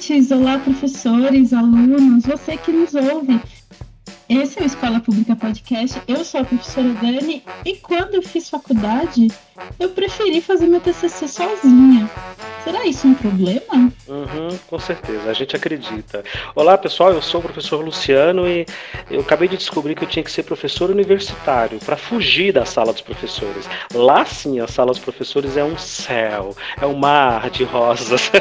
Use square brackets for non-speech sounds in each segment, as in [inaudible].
ouvintes, olá professores, alunos, você que nos ouve. Esse é o Escola Pública Podcast. Eu sou a professora Dani e quando eu fiz faculdade, eu preferi fazer meu TCC sozinha. Será isso um problema? Uhum, com certeza, a gente acredita. Olá pessoal, eu sou o professor Luciano e eu acabei de descobrir que eu tinha que ser professor universitário para fugir da sala dos professores. Lá sim, a sala dos professores é um céu, é um mar de rosas. [laughs]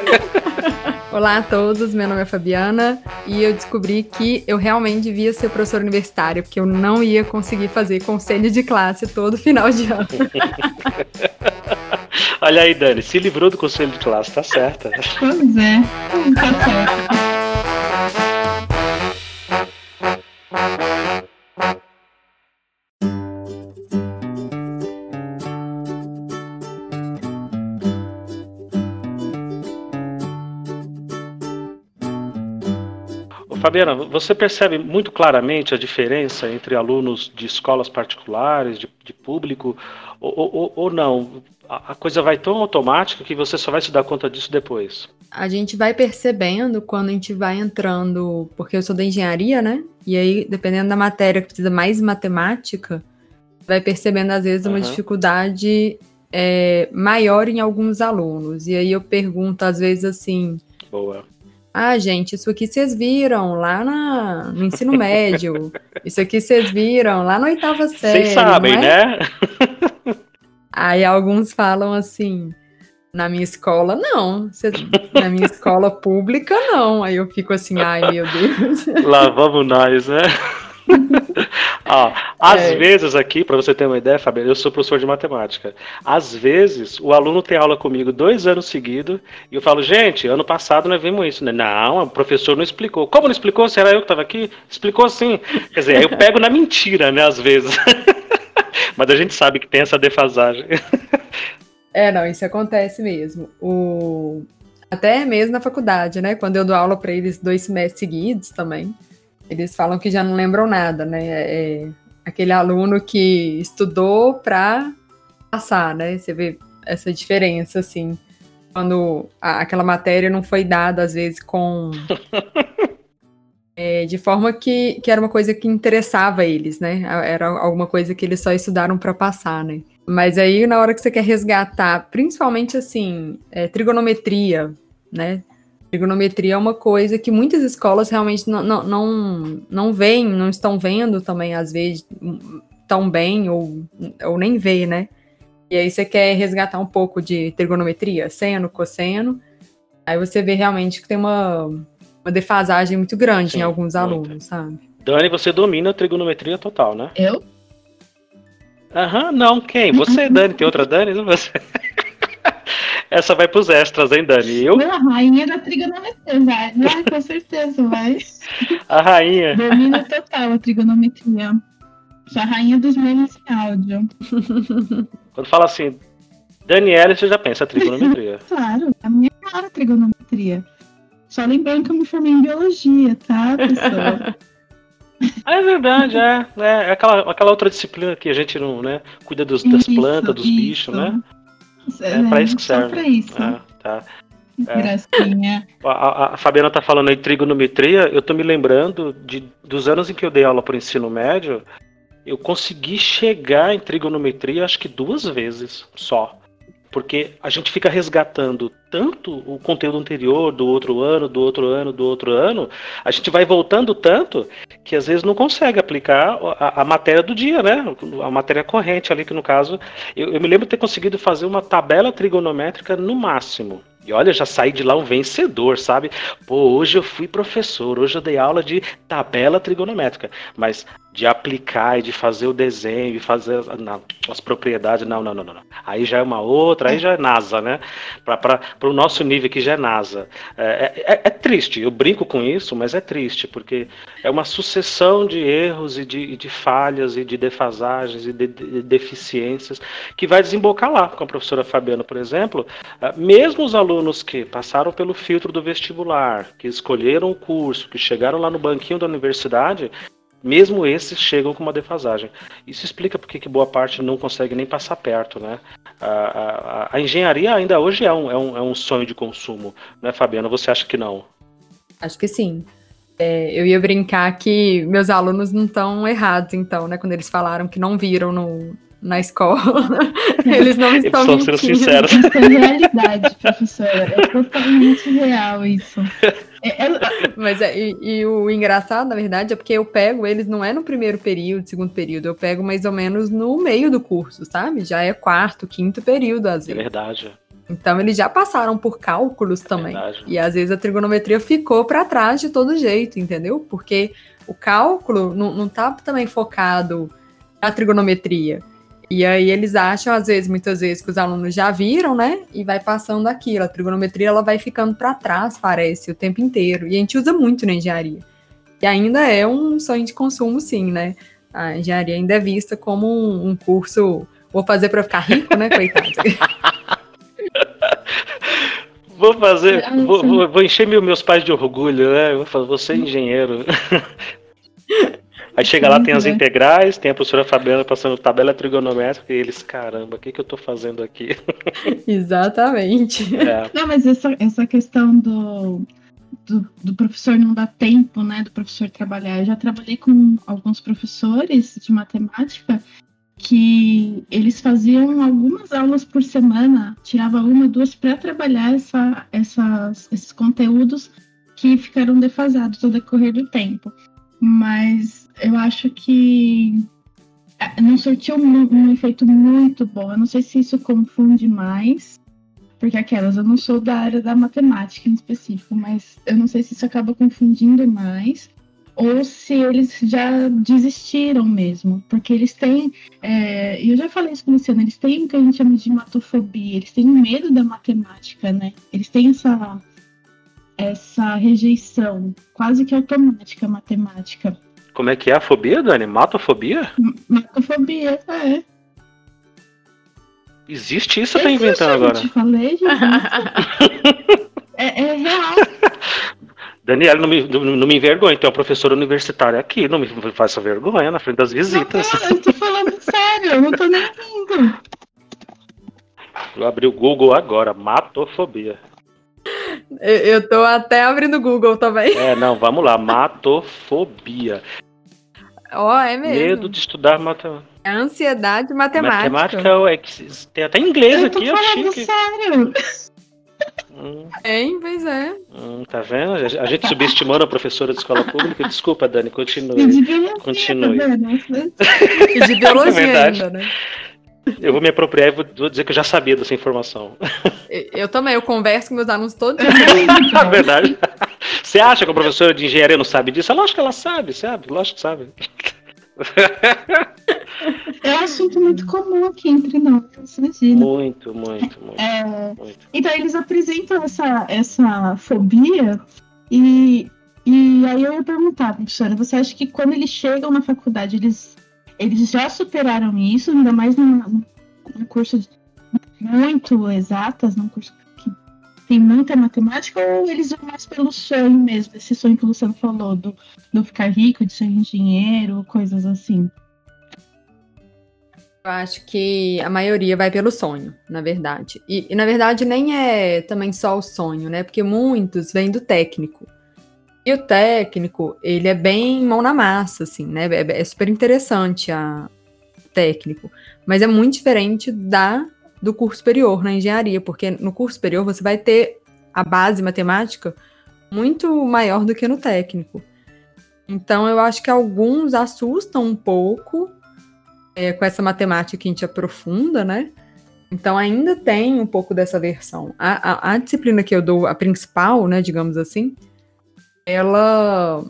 Olá a todos, meu nome é Fabiana e eu descobri que eu realmente devia ser professor universitário, porque eu não ia conseguir fazer conselho de classe todo final de ano. [laughs] [laughs] Olha aí, Dani, se livrou do conselho de classe, tá certa. Pois é, tá certo. Fabiana, você percebe muito claramente a diferença entre alunos de escolas particulares, de, de público, ou, ou, ou não? A, coisa vai tão automática que você só vai se dar conta disso depois. A gente vai percebendo quando a gente vai entrando, porque eu sou da engenharia, né? E aí, dependendo da matéria que precisa mais matemática, vai percebendo às vezes uma uhum. dificuldade é, maior em alguns alunos. E aí eu pergunto às vezes assim. Boa ah, gente, isso aqui vocês viram lá na, no ensino médio. [laughs] Isso aqui vocês viram lá na oitava série. Vocês sabem, é? né? Aí alguns falam assim: na minha escola, não. Na minha escola pública, não. Aí eu fico assim, ai meu Deus. Lá vamos nós, né? [laughs] Ó, às é. vezes aqui, para você ter uma ideia, Fabio, eu sou professor de matemática. Às vezes, o aluno tem aula comigo dois anos seguidos e eu falo, gente, ano passado nós vimos isso. Né? Não, o professor não explicou. Como não explicou? Será eu que estava aqui? Explicou sim. Quer dizer, eu pego na mentira, né, às vezes. [laughs] Mas a gente sabe que tem essa defasagem. É, não, isso acontece mesmo. O... Até mesmo na faculdade, né? Quando eu dou aula para eles dois semestres seguidos também eles falam que já não lembram nada, né? É, é aquele aluno que estudou para passar, né? Você vê essa diferença, assim, quando a, aquela matéria não foi dada, às vezes, com. [laughs] é, de forma que, que era uma coisa que interessava eles, né? Era alguma coisa que eles só estudaram para passar, né? Mas aí, na hora que você quer resgatar, principalmente assim, é, trigonometria, né? Trigonometria é uma coisa que muitas escolas realmente não, não, não, não veem, não estão vendo também, às vezes, tão bem, ou, ou nem vê, né? E aí você quer resgatar um pouco de trigonometria, seno, cosseno, aí você vê realmente que tem uma, uma defasagem muito grande Sim, em alguns alunos, sabe? Dani, você domina a trigonometria total, né? Eu? Aham, não, quem? Você, [laughs] Dani, tem outra Dani? Não você. [laughs] [laughs] Essa vai pros extras, hein, Dani? Eu? Não, a rainha da trigonometria, vai. Vai, com certeza, vai. [laughs] A rainha. Domina total a trigonometria. Sou a rainha dos memes em áudio. [laughs] Quando fala assim, Daniela, você já pensa trigonometria. claro, a minha cara a trigonometria. Só lembrando que eu me formei em biologia, tá, pessoal? É verdade, é. É, aquela, aquela outra disciplina que a gente não, né? Cuida dos, das plantas, dos isso. bichos, né? É, é pra isso que serve. Só pra isso. É, tá. É. Gracinha. A, a, Fabiana tá falando aí trigonometria, eu tô me lembrando de, dos anos em que eu dei aula pro ensino médio, eu consegui chegar em trigonometria acho que duas vezes só porque a gente fica resgatando tanto o conteúdo anterior do outro ano, do outro ano, do outro ano, a gente vai voltando tanto que às vezes não consegue aplicar a, a matéria do dia, né? A matéria corrente ali, que no caso, eu, eu me lembro de ter conseguido fazer uma tabela trigonométrica no máximo. E olha, já saí de lá um vencedor, sabe? Pô, hoje eu fui professor, hoje eu dei aula de tabela trigonométrica. Mas de aplicar e de fazer o desenho e fazer não, as propriedades, não, não, não, não. Aí já é uma outra, aí já é NASA, né? Para o nosso nível aqui já é NASA. É, é, é, triste, eu brinco com isso, mas é triste, porque é uma sucessão de erros e de, de falhas e de defasagens e de, de, deficiências que vai desembocar lá. Com a professora Fabiana, por exemplo, é, mesmo os alunos que passaram pelo filtro do vestibular, que escolheram o curso, que chegaram lá no banquinho da universidade, mesmo esses chegam com uma defasagem. Isso explica porque que boa parte não consegue nem passar perto, né? A, a, a engenharia ainda hoje é um, é, um, é um sonho de consumo, né, Fabiana? Você acha que não? Acho que sim. É, eu ia brincar que meus alunos não estão errados, então, né? Quando eles falaram que não viram no, na escola. [laughs] Eles não estão Eles estão sendo sinceros. Isso é realidade, professora. É totalmente real isso. [laughs] É, é... [laughs] Mas é, e, e, o engraçado, na verdade, é porque eu pego eles não é no primeiro período, segundo período, eu pego mais ou menos no meio do curso, sabe? Já é quarto, quinto período, às é vezes. É verdade. Então eles já passaram por cálculos também. É e às vezes a trigonometria ficou para trás de todo jeito, entendeu? Porque o cálculo não, não tá também focado na trigonometria. E aí eles acham, às vezes, muitas vezes, que os alunos já viram, né? E vai passando aquilo. A trigonometria ela vai ficando para trás, parece, o tempo inteiro. E a gente usa muito na engenharia. E ainda é um sonho de consumo, sim, né? A engenharia ainda é vista como um, um curso. Vou fazer para ficar rico, né, coitado? [laughs] vou fazer, vou, vou, vou, encher meus pais de orgulho, né? Vou, fazer, vou ser engenheiro. Aí chega lá, tem as integrais, tem a professora Fabiana passando tabela trigonométrica e eles, caramba, o que, que eu tô fazendo aqui? [laughs] Exatamente. É. Não, mas essa, essa questão do, do, do, professor não dar tempo, né, do professor trabalhar. Eu já trabalhei com alguns professores de matemática que eles faziam algumas aulas por semana, tirava uma, duas para trabalhar essa, essas, esses conteúdos que ficaram defasados ao decorrer do tempo. Mas eu acho que é, não surtiu um, um, efeito muito bom. Eu não sei se isso confunde mais, porque aquelas, eu não sou da área da matemática em específico, mas eu não sei se isso acaba confundindo mais ou se eles já desistiram mesmo, porque eles têm, é, eu já falei isso com o Luciano, eles têm o que a gente chama de matofobia, eles têm medo da matemática, né? Eles têm essa essa rejeição quase que automática matemática. Como é que é a fobia, Dani? Matofobia? Matofobia, é. Existe isso tá inventando agora? Eu te falei, gente. [laughs] é, é real. Daniela, não me, não, não me envergonhe, tem uma professora universitária aqui, não me faça vergonha na frente das visitas. Não, eu tô falando [laughs] sério, eu não tô nem rindo. Eu abri o Google agora, matofobia. Eu, tô até abrindo o Google também. É, não, vamos lá, matofobia. Ó, oh, é mesmo. Medo de estudar matemática. É ansiedade matemática. Matemática é, tem até inglês eu aqui, eu chique. Sério? Hum. Hein, pois é. Hum, tá vendo? A gente subestimando a professora de escola pública. Desculpa, Dani, continue. E de biologia, continue. Tá e de biologia [laughs] é ainda, né? Eu vou me apropriar e vou dizer que eu já sabia dessa informação. Eu também, eu converso com meus alunos todos os dias. [laughs] É verdade. Você acha que a professora de engenharia não sabe disso? Lógico que ela sabe, sabe? Lógico que sabe. É um assunto muito comum aqui entre nós, imagina. Muito, muito, muito, é, muito, Então eles apresentam essa, essa fobia e, e aí eu ia perguntar, professora, você acha que quando eles chegam na faculdade, eles, eles já superaram isso, ainda mais num, num curso muito exatas, num curso tem muita matemática ou eles vão mais pelo sonho mesmo, esse sonho que o Luciano falou, do, do ficar rico, de ser engenheiro, coisas assim? Eu acho que a maioria vai pelo sonho, na verdade. E, e, na verdade nem é também só o sonho, né? Porque muitos vêm do técnico. E o técnico, ele é bem mão na massa, assim, né? É, é super interessante a técnico, mas é muito diferente da do curso superior na engenharia, porque no curso superior você vai ter a base matemática muito maior do que no técnico. Então eu acho que alguns assustam um pouco é, com essa matemática que a gente aprofunda, né? Então ainda tem um pouco dessa versão. A, a, a disciplina que eu dou, a principal, né, digamos assim, ela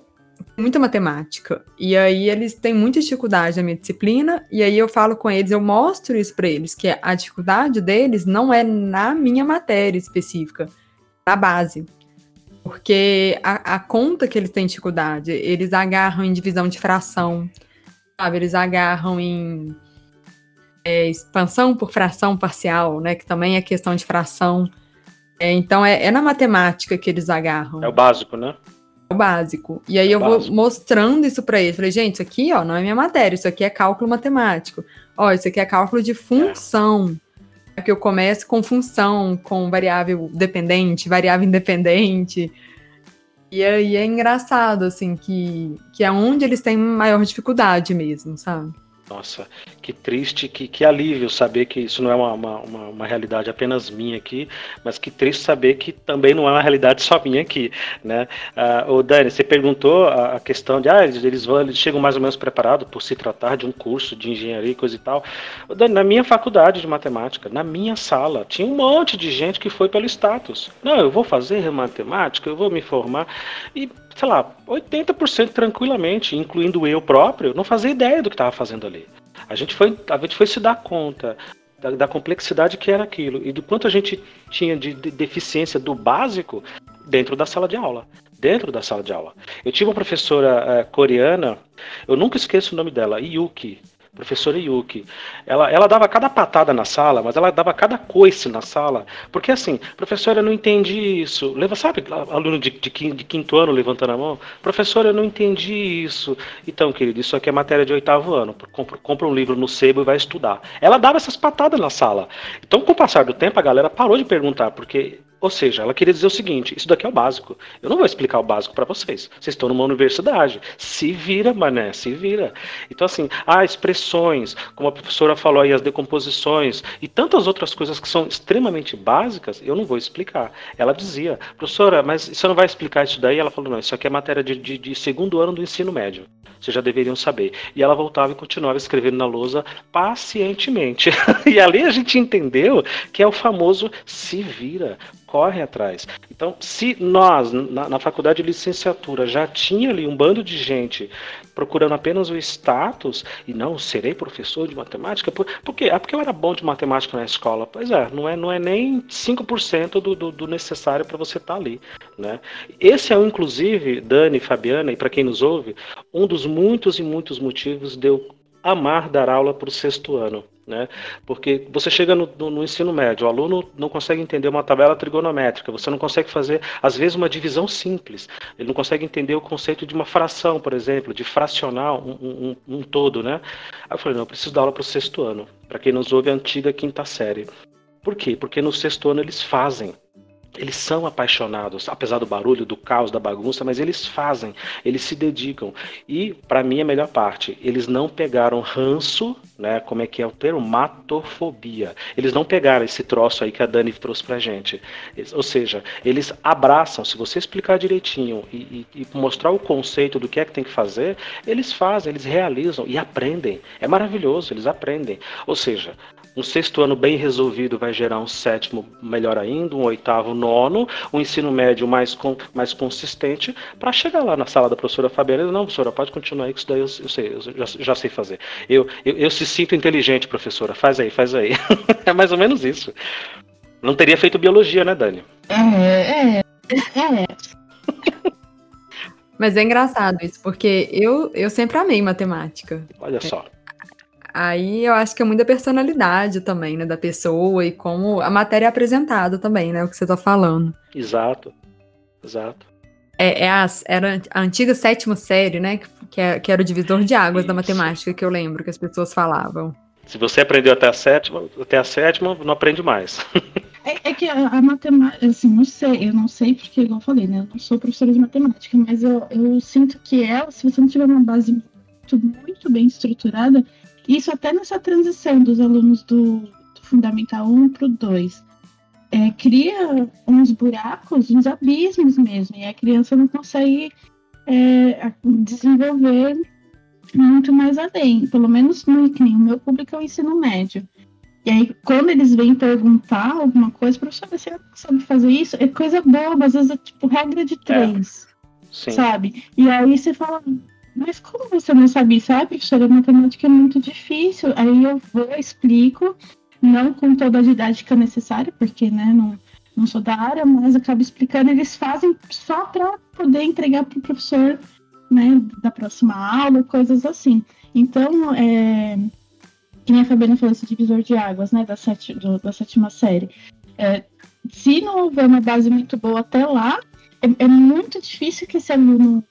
muita matemática. E aí eles têm muita dificuldade na minha disciplina, e aí eu falo com eles, eu mostro isso para eles, que a dificuldade deles não é na minha matéria específica, na base. Porque a, a conta que eles têm dificuldade, eles agarram em divisão de fração, sabe? Eles agarram em é, expansão por fração parcial, né? Que também é questão de fração. É, então é, é na matemática que eles agarram. É o básico, né? O básico. E aí eu vou mostrando isso para eles. Falei, gente, isso aqui, ó, não é minha matéria, isso aqui é cálculo matemático. Ó, isso aqui é cálculo de função. É que eu começo com função, com variável dependente, variável independente. E aí é engraçado, assim, que, que é onde eles têm maior dificuldade mesmo, sabe? Nossa, que triste, que, que alívio saber que isso não é uma, uma, uma, realidade apenas minha aqui, mas que triste saber que também não é uma realidade só minha aqui, né? O Dani, você perguntou a, a, questão de, ah, eles, vão, eles chegam mais ou menos preparados por se tratar de um curso de engenharia e coisa e tal. O Dani, na minha faculdade de matemática, na minha sala, tinha um monte de gente que foi pelo status. Não, eu vou fazer matemática, eu vou me formar, e sei lá, 80% tranquilamente, incluindo eu próprio, não fazia ideia do que estava fazendo ali. A gente foi, a gente foi se dar conta da, da, complexidade que era aquilo e do quanto a gente tinha de, de deficiência do básico dentro da sala de aula. Dentro da sala de aula. Eu tive uma professora uh, coreana, eu nunca esqueço o nome dela, Yuki professora Yuki. Ela, ela dava cada patada na sala, mas ela dava cada coice na sala. Porque assim, professora, eu não entendi isso. Leva, sabe, aluno de, de, de, quinto ano levantando a mão? Professora, eu não entendi isso. Então, querido, isso aqui é matéria de oitavo ano. Compra, compra um livro no sebo e vai estudar. Ela dava essas patadas na sala. Então, com o passar do tempo, a galera parou de perguntar, porque ou seja, ela queria dizer o seguinte: isso daqui é o básico. Eu não vou explicar o básico para vocês. Vocês estão numa universidade. Se vira, mané, se vira. Então, assim, há expressões, como a professora falou aí, as decomposições e tantas outras coisas que são extremamente básicas, eu não vou explicar. Ela dizia, professora, mas você não vai explicar isso daí? Ela falou: não, isso aqui é matéria de, de, de segundo ano do ensino médio. Vocês já deveriam saber. E ela voltava e continuava escrevendo na lousa pacientemente. [laughs] e ali a gente entendeu que é o famoso se vira corre atrás. Então, se nós, na, na, faculdade de licenciatura, já tinha ali um bando de gente procurando apenas o status, e não, serei professor de matemática, por, por quê? É porque eu era bom de matemática na escola. Pois é, não é, não é nem 5% do, do, do necessário para você estar tá ali. Né? Esse é, inclusive, Dani, Fabiana, e para quem nos ouve, um dos muitos e muitos motivos de eu amar dar aula para o sexto ano. Né? Porque você chega no, no, no, ensino médio, o aluno não consegue entender uma tabela trigonométrica, você não consegue fazer, às vezes, uma divisão simples, ele não consegue entender o conceito de uma fração, por exemplo, de fracionar um, um, um todo. Né? Aí eu falei, não, eu preciso dar aula para o sexto ano, para quem nos ouve a antiga quinta série. Por quê? Porque no sexto ano eles fazem. Eles são apaixonados, apesar do barulho, do caos, da bagunça, mas eles fazem, eles se dedicam. E, para mim, a melhor parte, eles não pegaram ranço, né? Como é que é o termo? Matofobia. Eles não pegaram esse troço aí que a Dani trouxe pra gente. Eles, ou seja, eles abraçam, se você explicar direitinho e, e, e mostrar o conceito do que é que tem que fazer, eles fazem, eles realizam e aprendem. É maravilhoso, eles aprendem. Ou seja, um sexto ano bem resolvido vai gerar um sétimo melhor ainda, um oitavo, nono, um ensino médio mais, com, mais consistente, para chegar lá na sala da professora Fabiana e não, professora, pode continuar aí, que isso daí eu, eu sei, eu já, já, sei fazer. Eu, eu, eu se sinto inteligente, professora, faz aí, faz aí. [laughs] é mais ou menos isso. Não teria feito biologia, né, Dani? É, é, é. [laughs] Mas é engraçado isso, porque eu, eu sempre amei matemática. Olha só. Aí eu acho que é muita personalidade também, né, da pessoa e como a matéria é apresentada também, né, o que você está falando. Exato, exato. É, é a, era a antiga sétima série, né, que, é, que era o divisor de águas Isso. da matemática, que eu lembro que as pessoas falavam. Se você aprendeu até a sétima, até a sétima, não aprende mais. [laughs] É, é, que a, a, matemática, assim, não sei, eu não sei porque, igual eu falei, né? Eu não sou professora de matemática, mas eu, eu sinto que ela, se você não tiver uma base muito, muito bem estruturada, isso até nessa transição dos alunos do, do Fundamental 1 para o 2. É, cria uns buracos, uns abismos mesmo, e a criança não consegue é, desenvolver muito mais além, pelo menos no ICNIM. O meu público é o ensino médio. E aí, quando eles vêm perguntar alguma coisa, professor, você sabe fazer isso? É coisa boba, às vezes é tipo regra de é. três, é. sabe? E aí você fala, mas como você não? Sabe, professora, matemática é muito difícil. Aí eu vou, explico, não com toda a didática necessária, porque né, não, não sou da área, mas acabo explicando. Eles fazem só para poder entregar para o professor né, da próxima aula, coisas assim. Então, é, que nem a Fabiana falou, esse divisor de águas, né, da, sete, do, da sétima série. É, se não houver uma base muito boa até lá, é, é muito difícil que esse aluno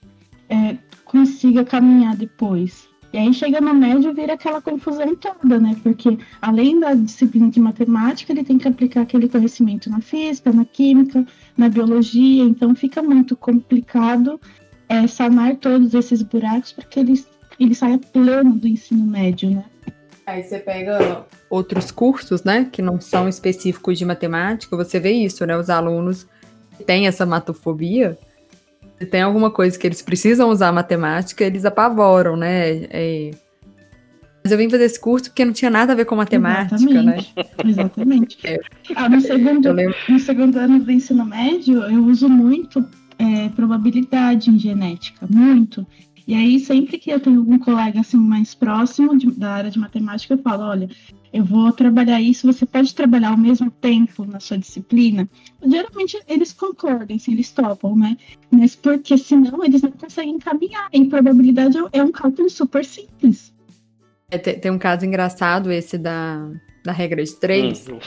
é, consiga caminhar depois. E aí chega no médio vira aquela confusão toda, né? Porque além da disciplina de matemática, ele tem que aplicar aquele conhecimento na física, na química, na biologia, então fica muito complicado é, sanar todos esses buracos para que ele, ele saia plano do ensino médio, né? Aí você pega outros cursos, né, que não são específicos de matemática, você vê isso, né? Os alunos têm essa matofobia, se tem alguma coisa que eles precisam usar matemática, eles apavoram, né? É... Mas eu vim fazer esse curso porque não tinha nada a ver com matemática, Exatamente. né? Exatamente. É. Ah, no, segundo, no segundo ano do ensino médio, eu uso muito é, probabilidade em genética, muito. E aí, sempre que eu tenho algum colega assim mais próximo de, da área de matemática, eu falo, olha, eu vou trabalhar isso, você pode trabalhar ao mesmo tempo na sua disciplina? Geralmente eles concordam, assim, eles topam, né? Mas porque senão eles não conseguem caminhar. Em probabilidade é um cálculo super simples. É, tem, tem um caso engraçado esse da, da regra de três. Hum.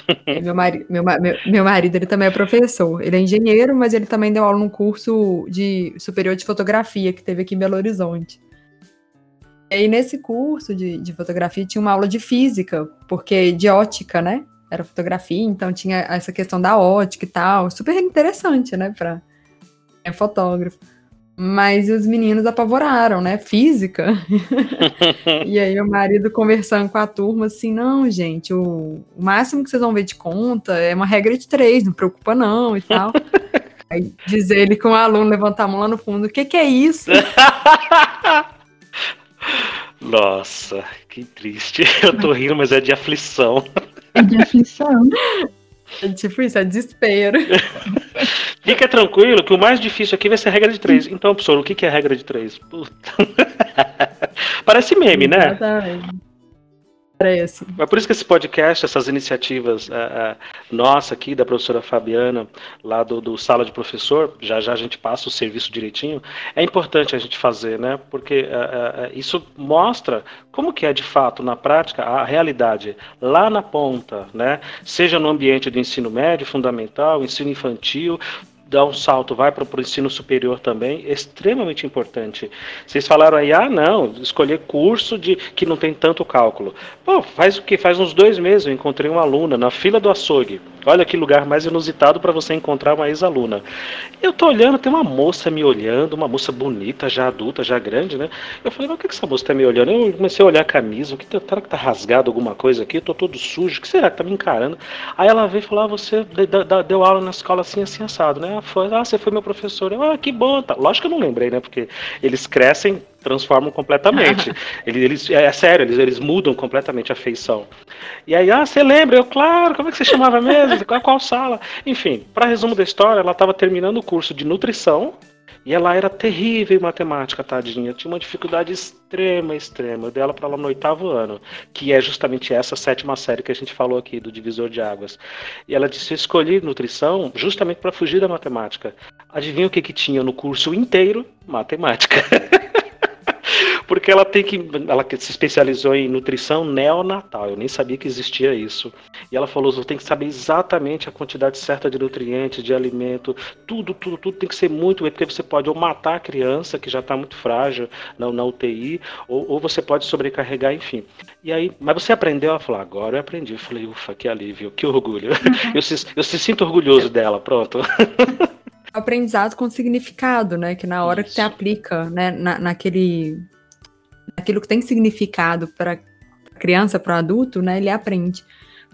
meu, mari, [laughs] meu, meu, meu, marido, ele também é professor. Ele é engenheiro, mas ele também deu aula num curso de superior de fotografia que teve aqui em Belo Horizonte. E aí, nesse curso de, de fotografia, tinha uma aula de física, porque de ótica, né? Era fotografia, então tinha essa questão da ótica e tal. Super interessante, né? Pra é fotógrafo. Mas os meninos apavoraram, né? Física. [laughs] e aí o marido conversando com a turma assim, não, gente, o, o, máximo que vocês vão ver de conta é uma regra de três, não preocupa não e tal. [laughs] aí diz ele com o aluno levantar a mão lá no fundo, o que que é isso? [laughs] Nossa, que triste. Eu tô rindo, mas é de aflição. É de aflição. É tipo isso, é desespero. Fica tranquilo que o mais difícil aqui vai ser a regra de três. Então, professor, o que é a regra de três? Puta. [laughs] Parece meme, né? Exatamente parece. É por isso que esse podcast, essas iniciativas uh, uh, nossa aqui, da professora Fabiana, lá do, do, Sala de Professor, já já a gente passa o serviço direitinho, é importante a gente fazer, né? Porque uh, isso mostra como que é de fato, na prática, a realidade lá na ponta, né? Seja no ambiente do ensino médio, fundamental, ensino infantil, dar um salto, vai para o ensino superior também, é extremamente importante. Vocês falaram aí, ah, não, escolher curso de que não tem tanto cálculo. Pô, faz o que? Faz uns dois meses eu encontrei uma aluna na fila do açougue. Olha que lugar mais inusitado para você encontrar uma ex-aluna. Eu tô olhando, tem uma moça me olhando, uma moça bonita, já adulta, já grande, né? Eu falei, mas o que, que essa moça tá me olhando? Eu comecei a olhar a camisa, o que tá, será que tá rasgado alguma coisa aqui? Eu tô todo sujo, o que será que tá me encarando? Aí ela veio e falou, ah, você deu aula na escola assim, assim, assado, né? foi, ah, você foi meu professor. Eu, ah, que bom. Tá. Lógico que eu não lembrei, né? Porque eles crescem, transformam completamente. [laughs] eles, eles, é, é sério, eles, eles mudam completamente a feição. E aí, ah, você lembra? Eu, claro, como é que você chamava mesmo? Qual, qual sala? Enfim, para resumo da história, ela estava terminando o curso de nutrição e ela era terrível em matemática, tadinha. Tinha uma dificuldade extrema, extrema. Eu dei ela para ela no oitavo ano, que é justamente essa sétima série que a gente falou aqui, do divisor de águas. E ela disse: Eu escolhi nutrição justamente para fugir da matemática. Adivinha o que, que tinha no curso inteiro? Matemática. [laughs] porque ela tem que. Ela se especializou em nutrição neonatal. Eu nem sabia que existia isso. E ela falou: você tem que saber exatamente a quantidade certa de nutrientes, de alimento, tudo, tudo, tudo tem que ser muito bem, porque você pode ou matar a criança, que já está muito frágil na, na UTI, ou, ou, você pode sobrecarregar, enfim. E aí, mas você aprendeu? Ela falou: agora eu aprendi. Eu falei: ufa, que alívio, que orgulho. [laughs] eu, se, eu se sinto orgulhoso dela, pronto. aprendizado com significado, né? Que na hora Isso. que você aplica, né, na, naquele aquilo que tem significado para a criança, para o adulto, né, ele aprende.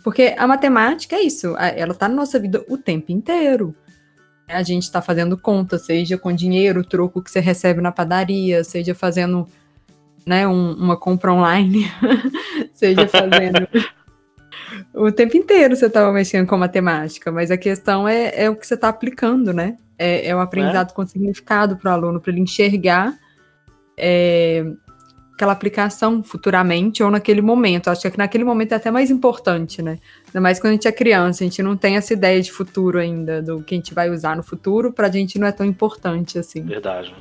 Porque a matemática é isso, ela está na nossa vida o tempo inteiro. A gente está fazendo conta, seja com dinheiro, troco que você recebe na padaria, seja fazendo né, um, uma compra online, [laughs] seja fazendo. [laughs] o tempo inteiro você estava mexendo com matemática, mas a questão é, é o que você está aplicando, né? É, é o aprendizado é? com significado para o aluno, para ele enxergar é, aquela aplicação futuramente ou naquele momento. Acho que naquele momento é até mais importante, né? Ainda mais quando a gente é criança, a gente não tem essa ideia de futuro ainda, do que a gente vai usar no futuro, pra gente não é tão importante assim. Verdade.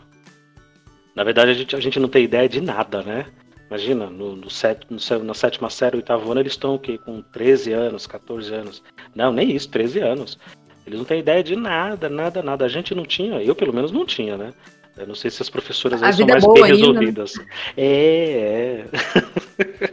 Na verdade, a gente, a gente não tem ideia de nada, né? Imagina, no, no, set, no, na sétima série, oitavo ano, eles estão o quê? Com 13 anos, 14 anos. Não, nem isso, 13 anos. Eles não têm ideia de nada, nada, nada. A gente não tinha, eu pelo menos não tinha, né? Eu não sei se as professoras aí são mais bem ainda, né? resolvidas. Né? É, é. [laughs]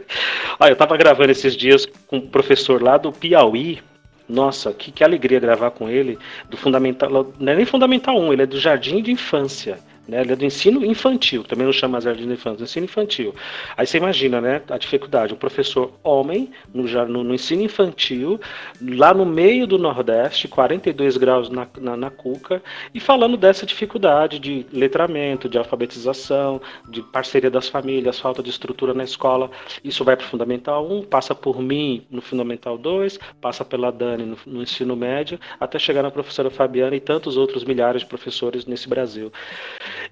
Olha, eu tava gravando esses dias com um professor lá do Piauí. Nossa, que, que alegria gravar com ele. Do Fundamental. Não é nem Fundamental 1, ele é do Jardim de Infância. Né? Ele é do ensino infantil, também não chama jardim de infância, ensino infantil. Aí você imagina, né, a dificuldade, um professor homem no, no, no ensino infantil, lá no meio do Nordeste, 42 graus na, na, na, cuca, e falando dessa dificuldade de letramento, de alfabetização, de parceria das famílias, falta de estrutura na escola. Isso vai para o Fundamental 1, passa por mim no Fundamental 2, passa pela Dani no, no ensino médio, até chegar na professora Fabiana e tantos outros milhares de professores nesse Brasil.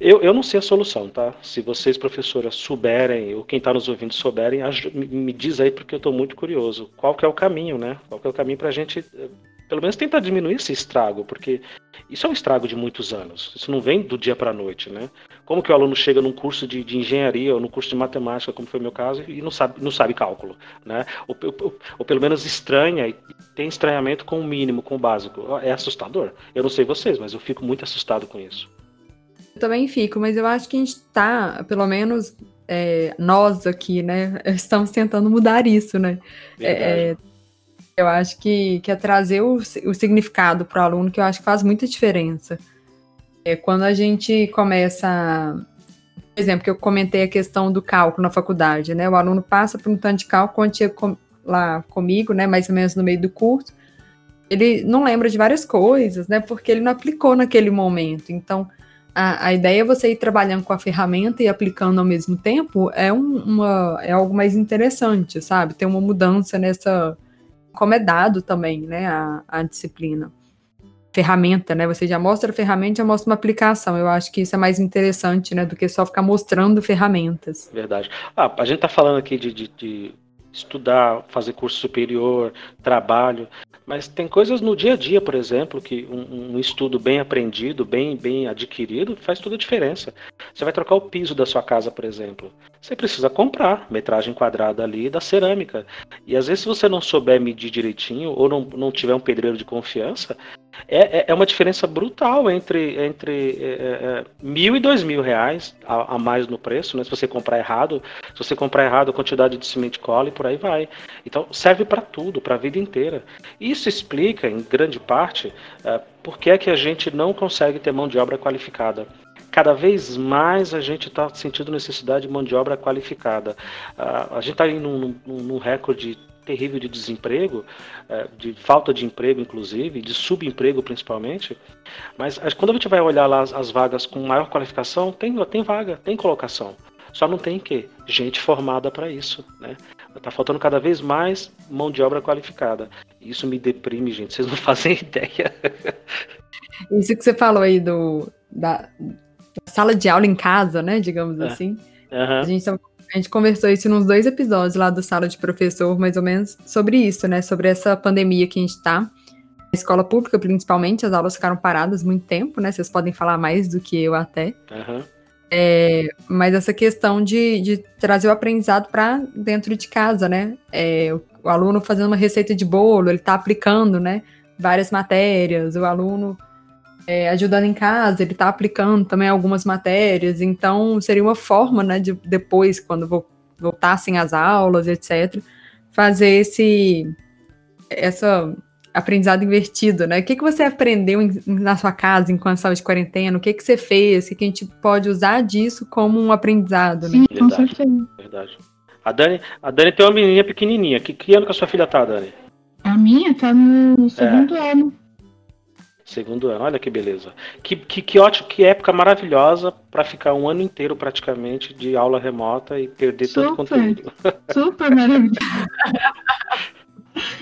Eu, eu não sei a solução, tá? Se vocês, professoras, souberem, ou quem está nos ouvindo souberem, me diz aí, porque eu estou muito curioso. Qual que é o caminho, né? Qual que é o caminho para a gente, eh, pelo menos, tentar diminuir esse estrago? Porque isso é um estrago de muitos anos. Isso não vem do dia para a noite, né? Como que o aluno chega num curso de, de, engenharia ou num curso de matemática, como foi o meu caso, e não sabe, não sabe cálculo, né? Ou, ou, ou pelo menos estranha e tem estranhamento com o mínimo, com o básico. É assustador. Eu não sei vocês, mas eu fico muito assustado com isso. Eu também fico, mas eu acho que a gente está, pelo menos é, nós aqui, né, [laughs] estamos tentando mudar isso, né? É, é, eu acho que, que é trazer o, o significado para o aluno, que eu acho que faz muita diferença. É, quando a gente começa, por exemplo, que eu comentei a questão do cálculo na faculdade, né? O aluno passa por um tanto de cálculo quando chega com, lá comigo, né, mais ou menos no meio do curso, ele não lembra de várias coisas, né? Porque ele não aplicou naquele momento. Então, a, a ideia é você ir trabalhando com a ferramenta e aplicando ao mesmo tempo é, um, uma, é algo mais interessante, sabe? Tem uma mudança nessa. Como é dado também, né? A, a disciplina. Ferramenta, né? Você já mostra a ferramenta, já mostra uma aplicação. Eu acho que isso é mais interessante, né? Do que só ficar mostrando ferramentas. Verdade. Ah, a gente tá falando aqui de, de, de estudar, fazer curso superior, trabalho. Mas tem coisas no dia a dia, por exemplo, que um, um, estudo bem aprendido, bem, bem adquirido, faz toda a diferença. Você vai trocar o piso da sua casa, por exemplo. Você precisa comprar metragem quadrada ali da cerâmica. E às vezes, se você não souber medir direitinho ou não, não tiver um pedreiro de confiança, é, é, é uma diferença brutal entre, entre é, é, é, mil e dois mil reais a, a, mais no preço, né? Se você comprar errado, se você comprar errado a quantidade de cimento cola e por aí vai. Então serve para tudo, para a vida inteira. Isso explica, em grande parte, é, por que é que a gente não consegue ter mão de obra qualificada cada vez mais a gente está sentindo necessidade de mão de obra qualificada. Uh, a gente está indo num, num, recorde terrível de desemprego, é, de falta de emprego, inclusive, de subemprego principalmente. Mas quando a gente vai olhar lá as, vagas com maior qualificação, tem, tem vaga, tem colocação. Só não tem que gente formada para isso, né? Tá faltando cada vez mais mão de obra qualificada. Isso me deprime, gente. Vocês não [laughs] fazem ideia. Isso que você falou aí do da sala de aula em casa, né? Digamos é. assim. Uhum. A gente a gente conversou isso nos dois episódios lá do Sala de Professor, mais ou menos, sobre isso, né? Sobre essa pandemia que a gente tá. Na escola pública, principalmente, as aulas ficaram paradas muito tempo, né? Vocês podem falar mais do que eu até. Uhum. É, mas essa questão de, de trazer o aprendizado para dentro de casa, né? É, o, o, aluno fazendo uma receita de bolo, ele está aplicando, né? Várias matérias, o aluno é, ajudando em casa, ele está aplicando também algumas matérias, então seria uma forma, né, de depois, quando voltassem as aulas, etc., fazer esse essa aprendizado invertido, né? O que, que você aprendeu em, na sua casa enquanto estava de quarentena? O que, que você fez? O que a gente pode usar disso como um aprendizado, né? Sim, com verdade, certeza. Verdade. A Dani, a Dani tem uma menininha pequenininha. Que, que ano que a sua filha tá, Dani? A minha tá no segundo é. ano. Segundo ano, olha que beleza. Que, que, que ótimo, que época maravilhosa para ficar um ano inteiro praticamente de aula remota e perder super, tanto conteúdo. [laughs] Super maravilhoso.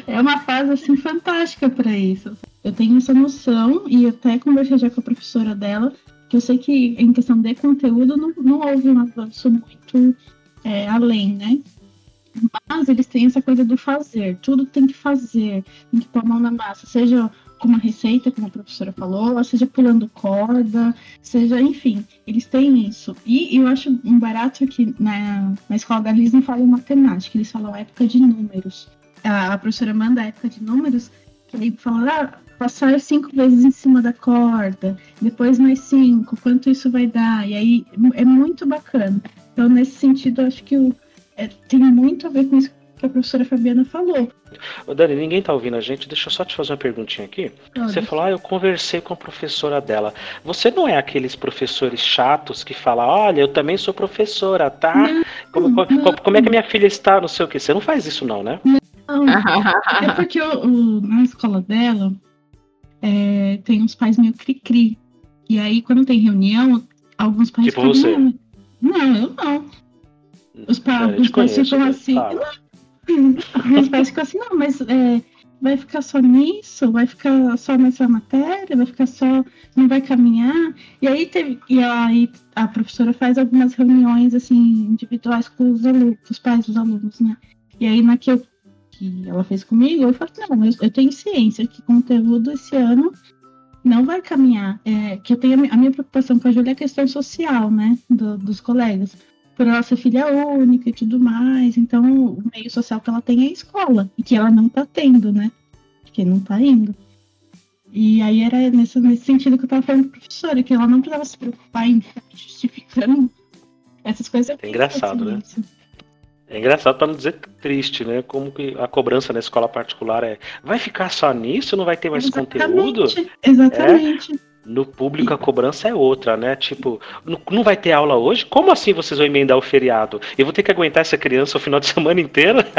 é uma fase assim fantástica para isso. Eu tenho essa noção e até conversei já com a professora dela, que eu sei que em questão de conteúdo não, não houve um avanço muito é, além, né? Mas eles têm essa coisa do fazer, tudo tem que fazer, tem que pôr a mão na massa, seja com uma receita, como a professora falou, seja pulando corda, seja, enfim, eles têm isso. E eu acho um barato que na, na escola da Liz não falam matemática, eles falam época de números. A, a professora manda a época de números, que aí fala, ah, passar cinco vezes em cima da corda, depois mais cinco, quanto isso vai dar? E aí é muito bacana. Então, nesse sentido, acho que o, é, tem muito a ver com isso que a professora Fabiana falou. Ô Dani, ninguém tá ouvindo a gente, deixa eu só te fazer uma perguntinha aqui. Você falou, ah, eu conversei com a professora dela. Você não é aqueles professores chatos que falam, olha, eu também sou professora, tá? Não, como, não, como, é que a minha filha está, não sei o que. Você não faz isso não, né? Não, é porque o, o, na escola dela é, tem uns pais meio cri-cri. E aí, quando tem reunião, alguns pais tipo você. Não, eu não. Os, pa, os pais ficam assim. Os pais ficam assim, não, mas é, vai ficar só nisso? Vai ficar só nessa matéria? Vai ficar só. Não vai caminhar? E aí teve. E aí a professora faz algumas reuniões assim, individuais com os alunos, os pais dos alunos, né? E aí na que, eu, que ela fez comigo, eu falei, não, eu, eu tenho ciência que conteúdo esse ano não vai caminhar. É, que eu tenho a minha preocupação com a Júlia é a questão social, né? Do, dos colegas por ela ser filha única e tudo mais. Então, o meio social que ela tem é a escola, e que ela não tá tendo, né? Que não tá indo. E aí era nesse, nesse sentido que eu tava falando com a professora, que ela não precisava se preocupar em justificando essas coisas. É engraçado, né? É engraçado para não dizer triste, né? Como que a cobrança na escola particular é vai ficar só nisso, não vai ter mais Exatamente. conteúdo? Exatamente. É? No público a cobrança é outra, né? Tipo, não vai ter aula hoje? Como assim vocês vão emendar o feriado? Eu vou ter que aguentar essa criança o final de [laughs] semana inteiro? [laughs]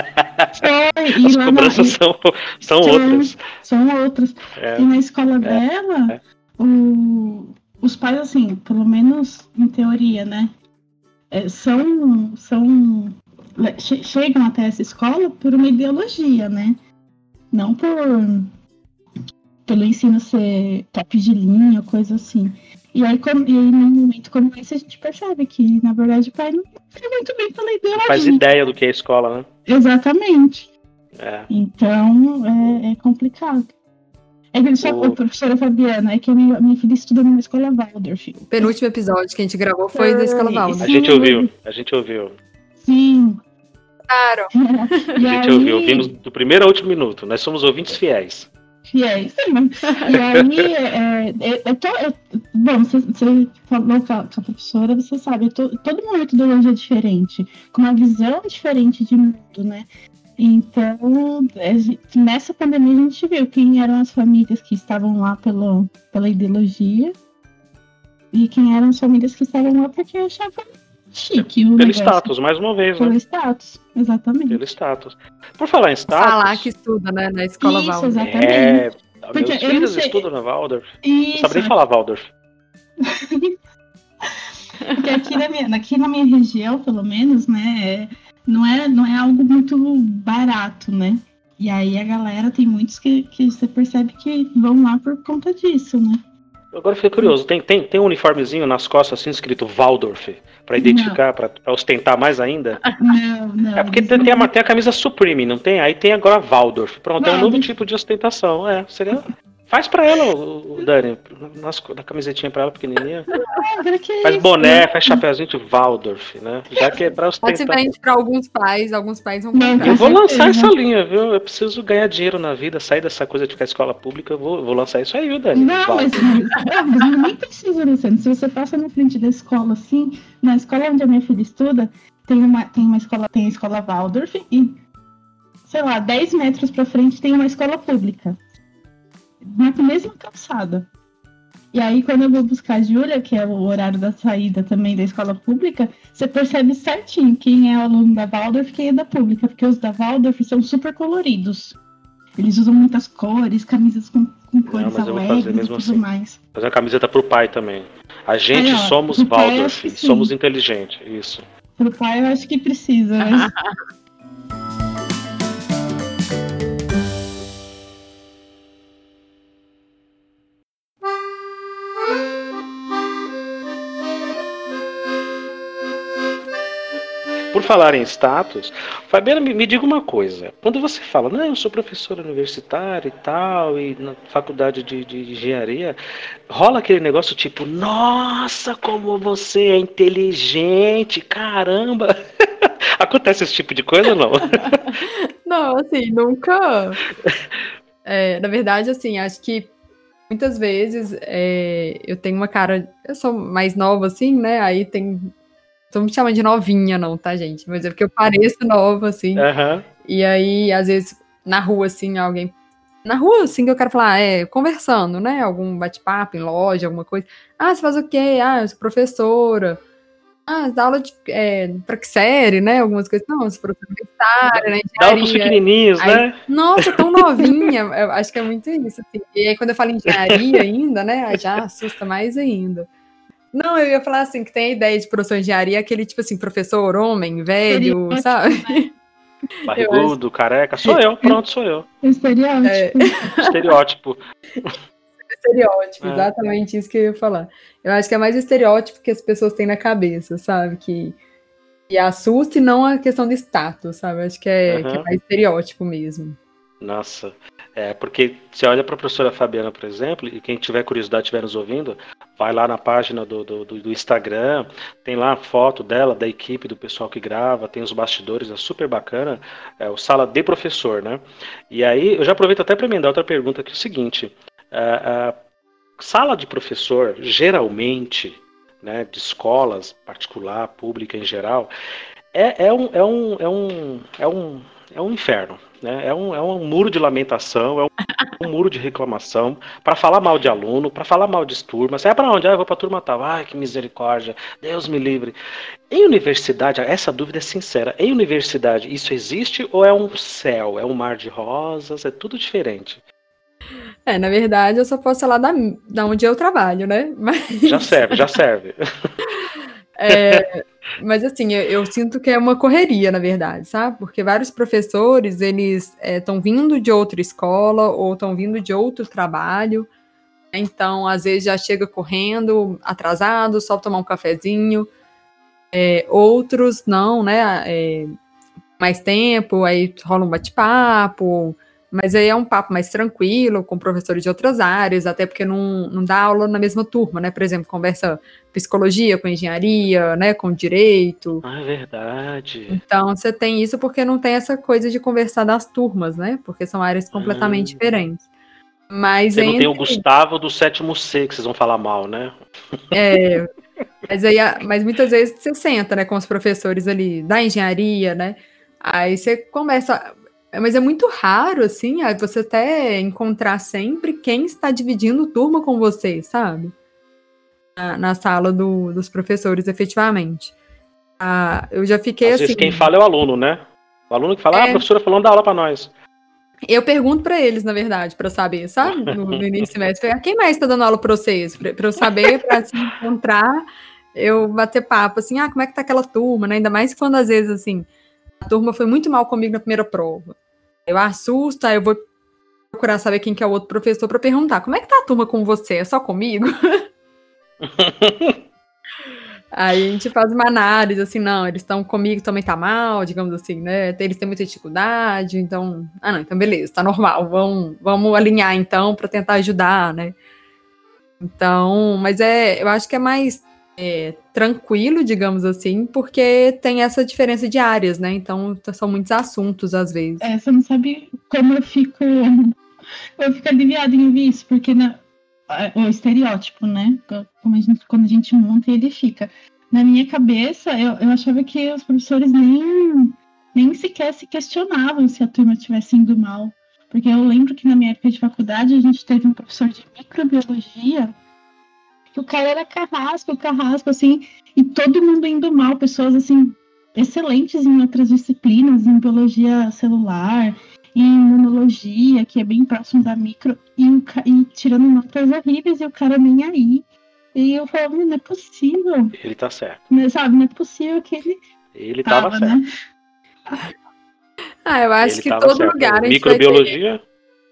É, As cobranças são, são, são, outras. São outras. É, e na escola é, dela, é. O, os pais, assim, pelo menos em teoria, né? É, são, são chegam até essa escola por uma ideologia, né? Não por pelo ensino ser top de linha, coisa assim. E aí, quando, e aí, num momento como esse, a gente percebe que, na verdade, o pai não fica muito bem pela ideologia. Faz ideia do que é a escola, né? Exatamente. É. Então, é, é complicado. É que só, o... professora Fabiana, é que a minha, minha filha estuda numa escola Waldorf. O penúltimo episódio que a gente gravou foi da escola Waldorf. A gente ouviu, a gente ouviu. Sim. Claro. [laughs] a gente aí... ouviu, ouvimos do primeiro ao último minuto. Nós somos ouvintes fiéis fiéis. E aí, [laughs] é, é, eu tô, eu, bom, você, você falou com a, com a, professora, você sabe, tô, todo uma metodologia diferente, com uma visão diferente de mundo, né? Então, nessa pandemia a gente viu quem eram as famílias que estavam lá pelo, pela ideologia e quem eram as famílias que estavam lá porque achavam chique. Pelo negócio. status, mais uma vez, Pelo né? Pelo status, exatamente. Pelo status. Por falar em status. Falar que estuda, né? Na escola Isso, Waldorf. exatamente. É, Porque meus filhos estudam na Waldorf. Isso. Não sabe nem falar Waldorf. [laughs] Porque aqui na, minha, aqui na minha região, pelo menos, né, é, não, é, não é algo muito barato, né? E aí a galera tem muitos que, que você percebe que vão lá por conta disso, né? Agora fiquei curioso, tem, tem, tem um uniformezinho nas costas assim escrito Waldorf, para identificar, para ostentar mais ainda? Não, não. É porque tem, tem, a, tem a camisa Supreme, não tem? Aí tem agora Waldorf. Pronto, é um novo tipo de ostentação. É, seria. Faz pra ela, o, Dani, nas, na camisetinha pra ela pequenininha. [laughs] faz boné, faz chapéuzinho de Waldorf, né? Já que é pra ostentar. Pode ser vende pra alguns pais, alguns pais vão comprar. Eu vou lançar essa linha, viu? Eu preciso ganhar dinheiro na vida, sair dessa coisa de ficar escola pública, eu vou, vou lançar isso aí, viu, Dani? Não, mas, não, nem precisa, Luciano. Se você passa na frente da escola assim, na escola onde a minha filha estuda, tem uma, tem uma escola, tem a escola Waldorf e, sei lá, 10 metros pra frente tem uma escola pública na mesma calçada. E aí, quando eu vou buscar a Júlia, que é o horário da saída também da escola pública, você percebe certinho quem é o aluno da Waldorf e quem é da pública, porque os da Waldorf são super coloridos. Eles usam muitas cores, camisas com, com cores Não, alegres e tudo assim. mais. Fazer uma camiseta pro pai também. A gente aí, ó, somos Waldorf, somos inteligentes, isso. Pro pai eu acho que precisa, mas... [laughs] Por falar em status, Fabiana, me, me, diga uma coisa. Quando você fala, não, eu sou professora universitária e tal, e na faculdade de, de engenharia, rola aquele negócio tipo, nossa, como você é inteligente, caramba! [laughs] Acontece esse tipo de coisa ou não? [laughs] não, assim, nunca. É, na verdade, assim, acho que muitas vezes é, eu tenho uma cara. Eu sou mais nova, assim, né? Aí tem. Não me chamando de novinha, não, tá, gente? Mas é porque eu pareço nova, assim. Aham. E aí, às vezes, na rua, assim, alguém. Na rua, assim, que eu quero falar, é, conversando, né? Algum bate-papo em loja, alguma coisa. Ah, você faz o quê? Ah, eu sou professora. Ah, dá aula de. É, pra que série, né? Algumas coisas. Não, eu sou professora né? Dá aula pros pequenininhos, Aí, né? Nossa, tão [laughs] novinha. Eu acho que é muito isso. Assim. E aí, quando eu falo engenharia ainda, né? Já assusta mais ainda. Não, eu ia falar assim, que tem a ideia de professor de engenharia, aquele tipo assim, professor, homem, velho, sabe? [laughs] Barrigudo, careca. Sou eu, pronto, sou eu. Estereótipo. É. [laughs] [laughs] Estereótipo. estereótipo, É. exatamente isso que eu ia falar. Eu acho que é mais estereótipo que as pessoas têm na cabeça, sabe? Que, que assusta e não a questão de status, sabe? Eu acho que é, Aham. que é mais estereótipo mesmo. Nossa. É, porque você olha para a professora Fabiana, por exemplo, e quem tiver curiosidade, estiver nos ouvindo, vai lá na página do, do, do- Instagram, tem lá a foto dela, da equipe, do pessoal que grava, tem os bastidores, é super bacana. É o Sala de Professor, né? E aí, eu já aproveito até para emendar outra pergunta, que é o seguinte: a, a sala de professor, geralmente, né, de escolas, particular, pública em geral, é, é, um, é, um, é, um, é, um, é um inferno. Né? É, um, é um muro de lamentação, é um, um muro de reclamação, para falar mal de aluno, para falar mal de turma. Você vai para onde? Ah, eu vou para turma tal. Ai, que misericórdia, Deus me livre. Em universidade, essa dúvida é sincera. Em universidade, isso existe ou é um céu? É um mar de rosas? É tudo diferente. É, na verdade, eu só posso falar da, da onde eu trabalho, né? Mas, Já serve, já serve. [laughs] é, mas assim, eu, eu sinto que é uma correria, na verdade, sabe? Porque vários professores, eles estão vindo de outra escola ou estão vindo de outro trabalho. Então, às vezes já chega correndo, atrasado, só tomar um cafezinho. É, outros não, né? É, mais tempo, aí rola um bate-papo. Mas aí é um papo mais tranquilo, com professores de outras áreas, até porque não, não dá aula na mesma turma, né? Por exemplo, conversa psicologia com engenharia, né? Com direito. Ah, é verdade. Então, você tem isso porque não tem essa coisa de conversar das turmas, né? Porque são áreas completamente Hum. diferentes. Mas Você não tem o Gustavo do sétimo C que vocês vão falar mal, né? É, mas, aí, mas muitas vezes você senta, né, com os professores ali da engenharia, né? Aí você conversa. Mas é muito raro, assim, aí você até encontrar sempre quem está dividindo turma com você, sabe? Na, na sala do- dos professores, efetivamente. Ah, eu já fiquei Às assim. vezes quem fala é o aluno, né? O aluno que fala, ah, É. a professora falando dá aula pra nós. Eu pergunto pra eles, na verdade, pra saber, sabe? [laughs] No, no início do semestre. "Ah, Quem mais tá dando aula pra vocês? Pra eu saber, pra se encontrar, eu bater papo, assim, ah, como é que tá aquela turma, né? Ainda mais quando, às vezes, assim, a turma foi muito mal comigo na primeira prova. Eu assusto, aí eu vou procurar saber quem que é o outro professor pra perguntar, como é que tá a turma com você? É só comigo? [laughs] Aí a gente faz uma análise, assim, não, eles estão comigo, também tá mal, digamos assim, né? Eles têm muita dificuldade, então. Ah, não, então beleza, tá normal. Vamos, vamos alinhar então para tentar ajudar, né? Então, mas é, eu acho que é mais é, tranquilo, digamos assim, porque tem essa diferença de áreas, né? Então são muitos assuntos às vezes. É, você não sabe como eu fico. Eu fico aliviada em ouvir isso, porque na, a- o estereótipo, né? Como a gente, quando a gente monta, ele fica. Na minha cabeça, eu, eu achava que os professores nem, nem sequer se questionavam se a turma estivesse indo mal. Porque eu lembro que na minha época de faculdade a gente teve um professor de microbiologia que o cara era carrasco, carrasco, assim, e todo mundo indo mal, pessoas assim, excelentes em outras disciplinas, em biologia celular, em imunologia, que é bem próximo da micro, e, o e tirando notas horríveis e o cara nem aí. E eu falava, não é possível, Ele tá certo. né, sabe? Não é possível que ele Ele tava, tava, certo. né? Ah, eu acho Ele que todo certo. lugar a gente vai ter Microbiologia,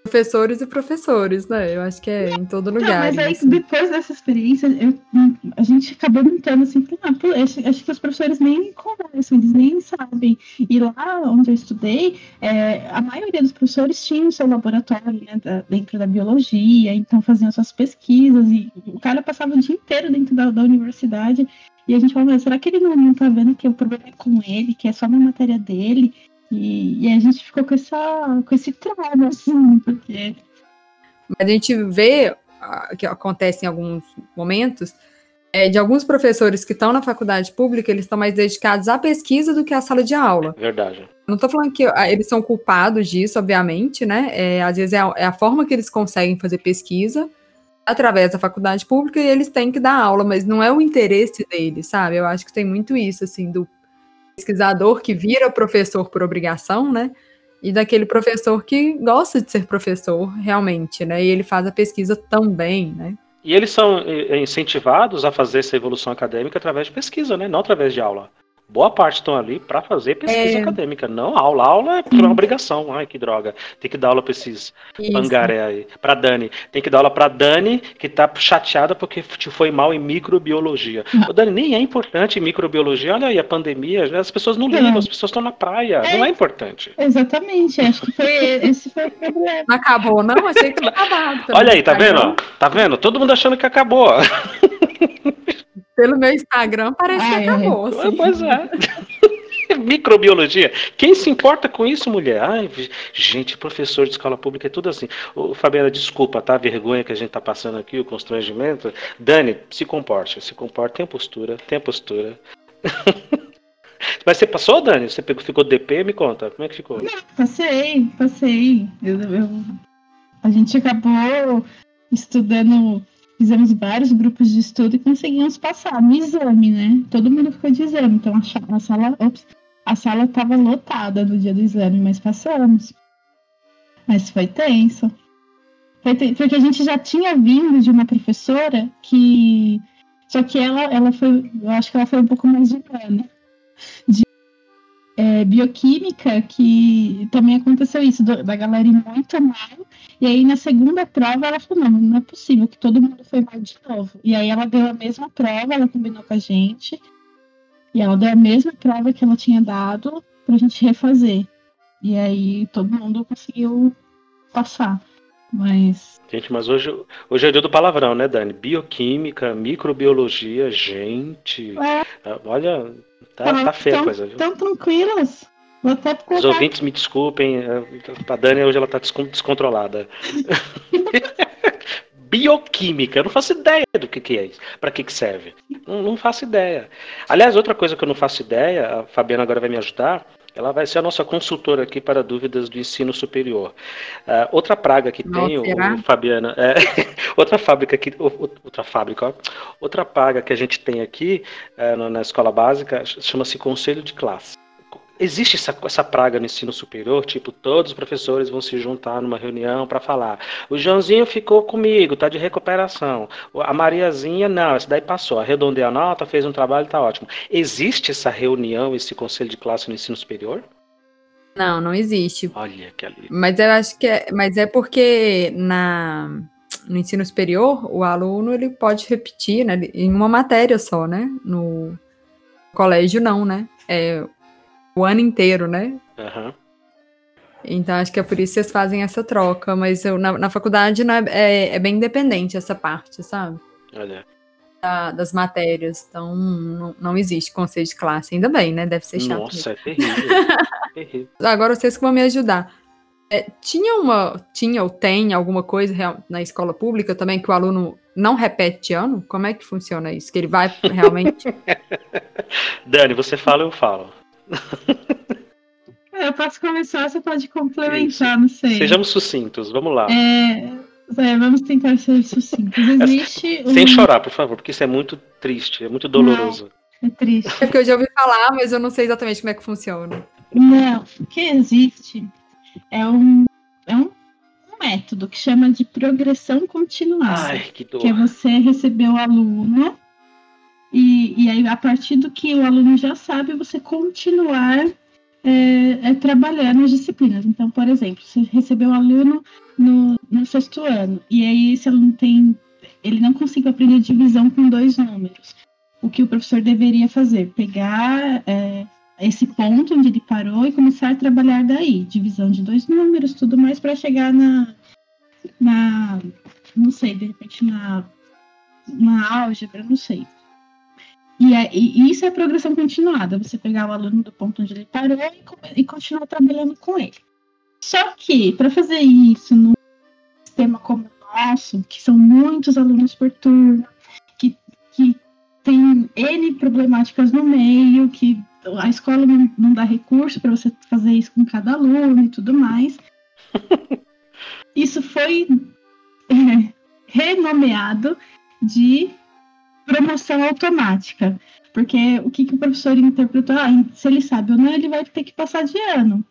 professores e professores, né? Eu acho que é em todo Não, lugar. mas aí isso. depois dessa experiência, eu- a gente acabou montando assim, ah, pô, acho, acho que os professores nem conversam, eles nem sabem. E lá onde eu estudei, é, a maioria dos professores tinham seu laboratório né, da- dentro da biologia, então faziam suas pesquisas, e o cara passava o dia inteiro dentro da, da universidade. E a gente falava, mas será que ele não, não tá vendo que o problema é com ele, que é só na matéria dele? E, e a gente ficou com, essa, com esse trauma, assim, porque Mas a gente vê uh, que acontece em alguns momentos é, de alguns professores que estão na faculdade pública, eles estão mais dedicados à pesquisa do que à sala de aula. Verdade. Não estou falando que ah, eles são culpados disso, obviamente, né? É, às vezes é a, é a, forma que eles conseguem fazer pesquisa através da faculdade pública e eles têm que dar aula, mas não é o interesse deles, sabe? Eu acho que tem muito isso, assim, do pesquisador que vira professor por obrigação, né? E daquele professor que gosta de ser professor, realmente, né? E ele faz a pesquisa também, né? E eles são eh, incentivados a fazer essa evolução acadêmica através de pesquisa, né? Não através de aula boa parte estão ali para fazer pesquisa é... acadêmica, não aula. Aula é por obrigação. Ai, que droga. Tem que dar aula para esses pangaré aí. Para Dani. Tem que dar aula para Dani, que tá chateada porque te foi mal em microbiologia. Ô, Dani, nem é importante microbiologia. Olha aí a pandemia, as pessoas não ligam, é. as pessoas estão na praia. É. Não é importante. Exatamente. Acho que foi, esse foi o problema. Não acabou, não? Achei que tinha [laughs] acabado. Olha aí, tá vendo? Tá vendo? Todo mundo achando que acabou. [laughs] Pelo meu Instagram parece Ai, que acabou. É. Assim. Pois é. [laughs] Microbiologia. Quem se importa com isso, mulher? Ai, gente, professor de escola pública é tudo assim. Ô, Fabiana, desculpa, tá? A vergonha que a gente tá passando aqui, o constrangimento. Dani, se comporte, se comporte, tem postura, tem postura. [laughs] Mas você passou, Dani? Você ficou DP? Me conta, como é que ficou? Não, passei, passei. Eu, eu, a gente acabou estudando fizemos vários grupos de estudo e conseguimos passar no exame, né? Todo mundo ficou de exame, então a, a sala, ops, a sala estava lotada no dia do exame, mas passamos. Mas foi tenso. Foi tenso. Porque a gente já tinha vindo de uma professora que. Só que ela, ela foi. Eu acho que ela foi um pouco mais humana. De é, bioquímica, que também aconteceu isso, do, da galera ir muito mal. E aí, na segunda prova, ela falou: não, não é possível que todo mundo foi mal de novo. E aí, ela deu a mesma prova, ela combinou com a gente. E ela deu a mesma prova que ela tinha dado pra gente refazer. E aí, todo mundo conseguiu passar. Mas. Gente, mas hoje, hoje é dia do palavrão, né, Dani? Bioquímica, microbiologia, gente. É. Olha, Tá, tá feia a coisa. Viu? Tão tranquilas. Vou até Os ouvintes me desculpem, é, a Dani hoje ela tá descontrolada. [laughs] Bioquímica, eu não faço ideia do que, que é isso. Para que, que serve? Não, não, faço ideia. Aliás, outra coisa que eu não faço ideia, a Fabiana agora vai me ajudar, ela vai ser a nossa consultora aqui para dúvidas do ensino superior. Uh, outra praga que tem, o, Fabiana, é, [laughs] outra fábrica que, outra fábrica, ó, outra praga que a gente tem aqui uh, na escola básica chama-se conselho de classe existe essa, essa praga no ensino superior, tipo, todos os professores vão se juntar numa reunião para falar. O Joãozinho ficou comigo, tá de recuperação. A Mariazinha, não, essa daí passou. Arredondei a nota, fez um trabalho, tá ótimo. Existe essa reunião, esse conselho de classe no ensino superior? Não, não existe. Olha que ali. Mas eu acho que é, mas é porque na no ensino superior, o aluno ele pode repetir, né, em uma matéria só, né? No colégio não, né? É, o ano inteiro, né? Uhum. Então acho que é por isso que vocês fazem essa troca, mas eu, na, na faculdade né, é, é, bem independente essa parte, sabe? Olha. Da, das matérias. Então não, não existe conselho de classe, ainda bem, né? Deve ser chato. Nossa, é terrível. [laughs] terrível. Agora vocês que vão me ajudar. É, tinha uma, tinha ou tem alguma coisa na escola pública também que o aluno não repete ano? Como é que funciona isso? Que ele vai realmente. [laughs] Dani, você fala, eu falo. [laughs] É, eu posso começar, você pode complementar, Isso. não sei. Sejamos sucintos, vamos lá. É, é, vamos tentar ser sucintos. [laughs] Existe. Sem um... chorar, por favor, porque isso é muito triste, é muito doloroso. Não, é triste. É porque eu já ouvi falar, mas eu não sei exatamente como é que funciona. Não, o que existe é um, é um método que chama de progressão continuada. Ai, que dor. Que é você receber o aluno e, aí, a partir do que o aluno já sabe, você continuar é, é, trabalhando as disciplinas. Então, por exemplo, você recebeu um aluno no, no sexto ano, e aí esse aluno tem. Ele não conseguiu aprender divisão com dois números. O que o professor deveria fazer? Pegar é, esse ponto onde ele parou e começar a trabalhar daí. Divisão de dois números, tudo mais, para chegar na, na. Não sei, de repente na, na álgebra, não sei. E, é, e, isso é progressão continuada, você pegar o aluno do ponto onde ele parou e, e continuar trabalhando com ele. Só que, para fazer isso num sistema como o isso, que são muitos alunos por turno, que, que tem N problemáticas no meio, que a escola não, não dá recurso para você fazer isso com cada aluno e tudo mais. [laughs] Isso foi é, renomeado de promoção automática. Porque o que, que o professor interpretou? Ah, se ele sabe ou não, ele vai ter que passar de ano.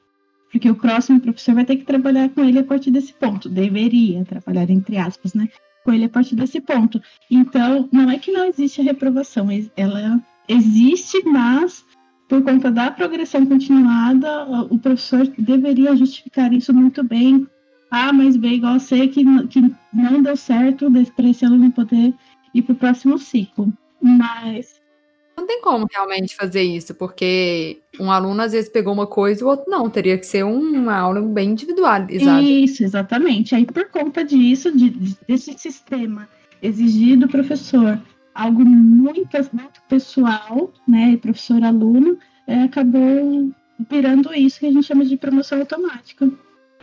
Porque o próximo professor vai ter que trabalhar com ele a partir desse ponto. Deveria trabalhar, entre aspas, né? Com ele a partir desse ponto. Então, não é que não existe a reprovação, ela existe, mas por conta da progressão continuada, o professor deveria justificar isso muito bem. Ah, mas B igual C que, que não deu certo para esse aluno poder ir para o próximo ciclo. Mas. Não tem como realmente fazer isso, porque um aluno às vezes pegou uma coisa e o outro não. Teria que ser uma aula bem individualizada. Isso, exatamente. Aí, por conta disso, de, desse sistema exigir do professor algo muito, muito pessoal, né, professor-aluno, é, acabou virando isso que a gente chama de promoção automática.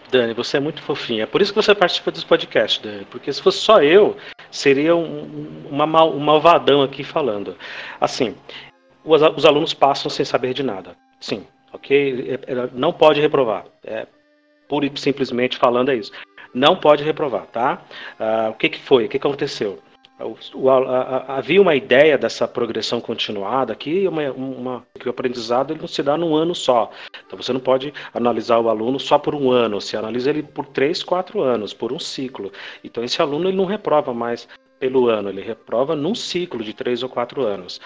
Dani, você é muito fofinha. É por isso que você participa dos podcasts, Dani. Porque se fosse só eu, seria um, uma um malvadão aqui falando. Assim, os, os, alunos passam sem saber de nada. Sim, ok? É, é, não pode reprovar. É, pura e simplesmente falando é isso. Não pode reprovar, tá? Ah, o que, que foi? O que, que aconteceu? Havia uma ideia dessa progressão continuada aqui, uma, uma, que o aprendizado ele não se dá num ano só. Então você não pode analisar o aluno só por um ano, você analisa ele por três, quatro anos, por um ciclo. Então esse aluno ele não reprova mais pelo ano, ele reprova num ciclo de três ou quatro anos.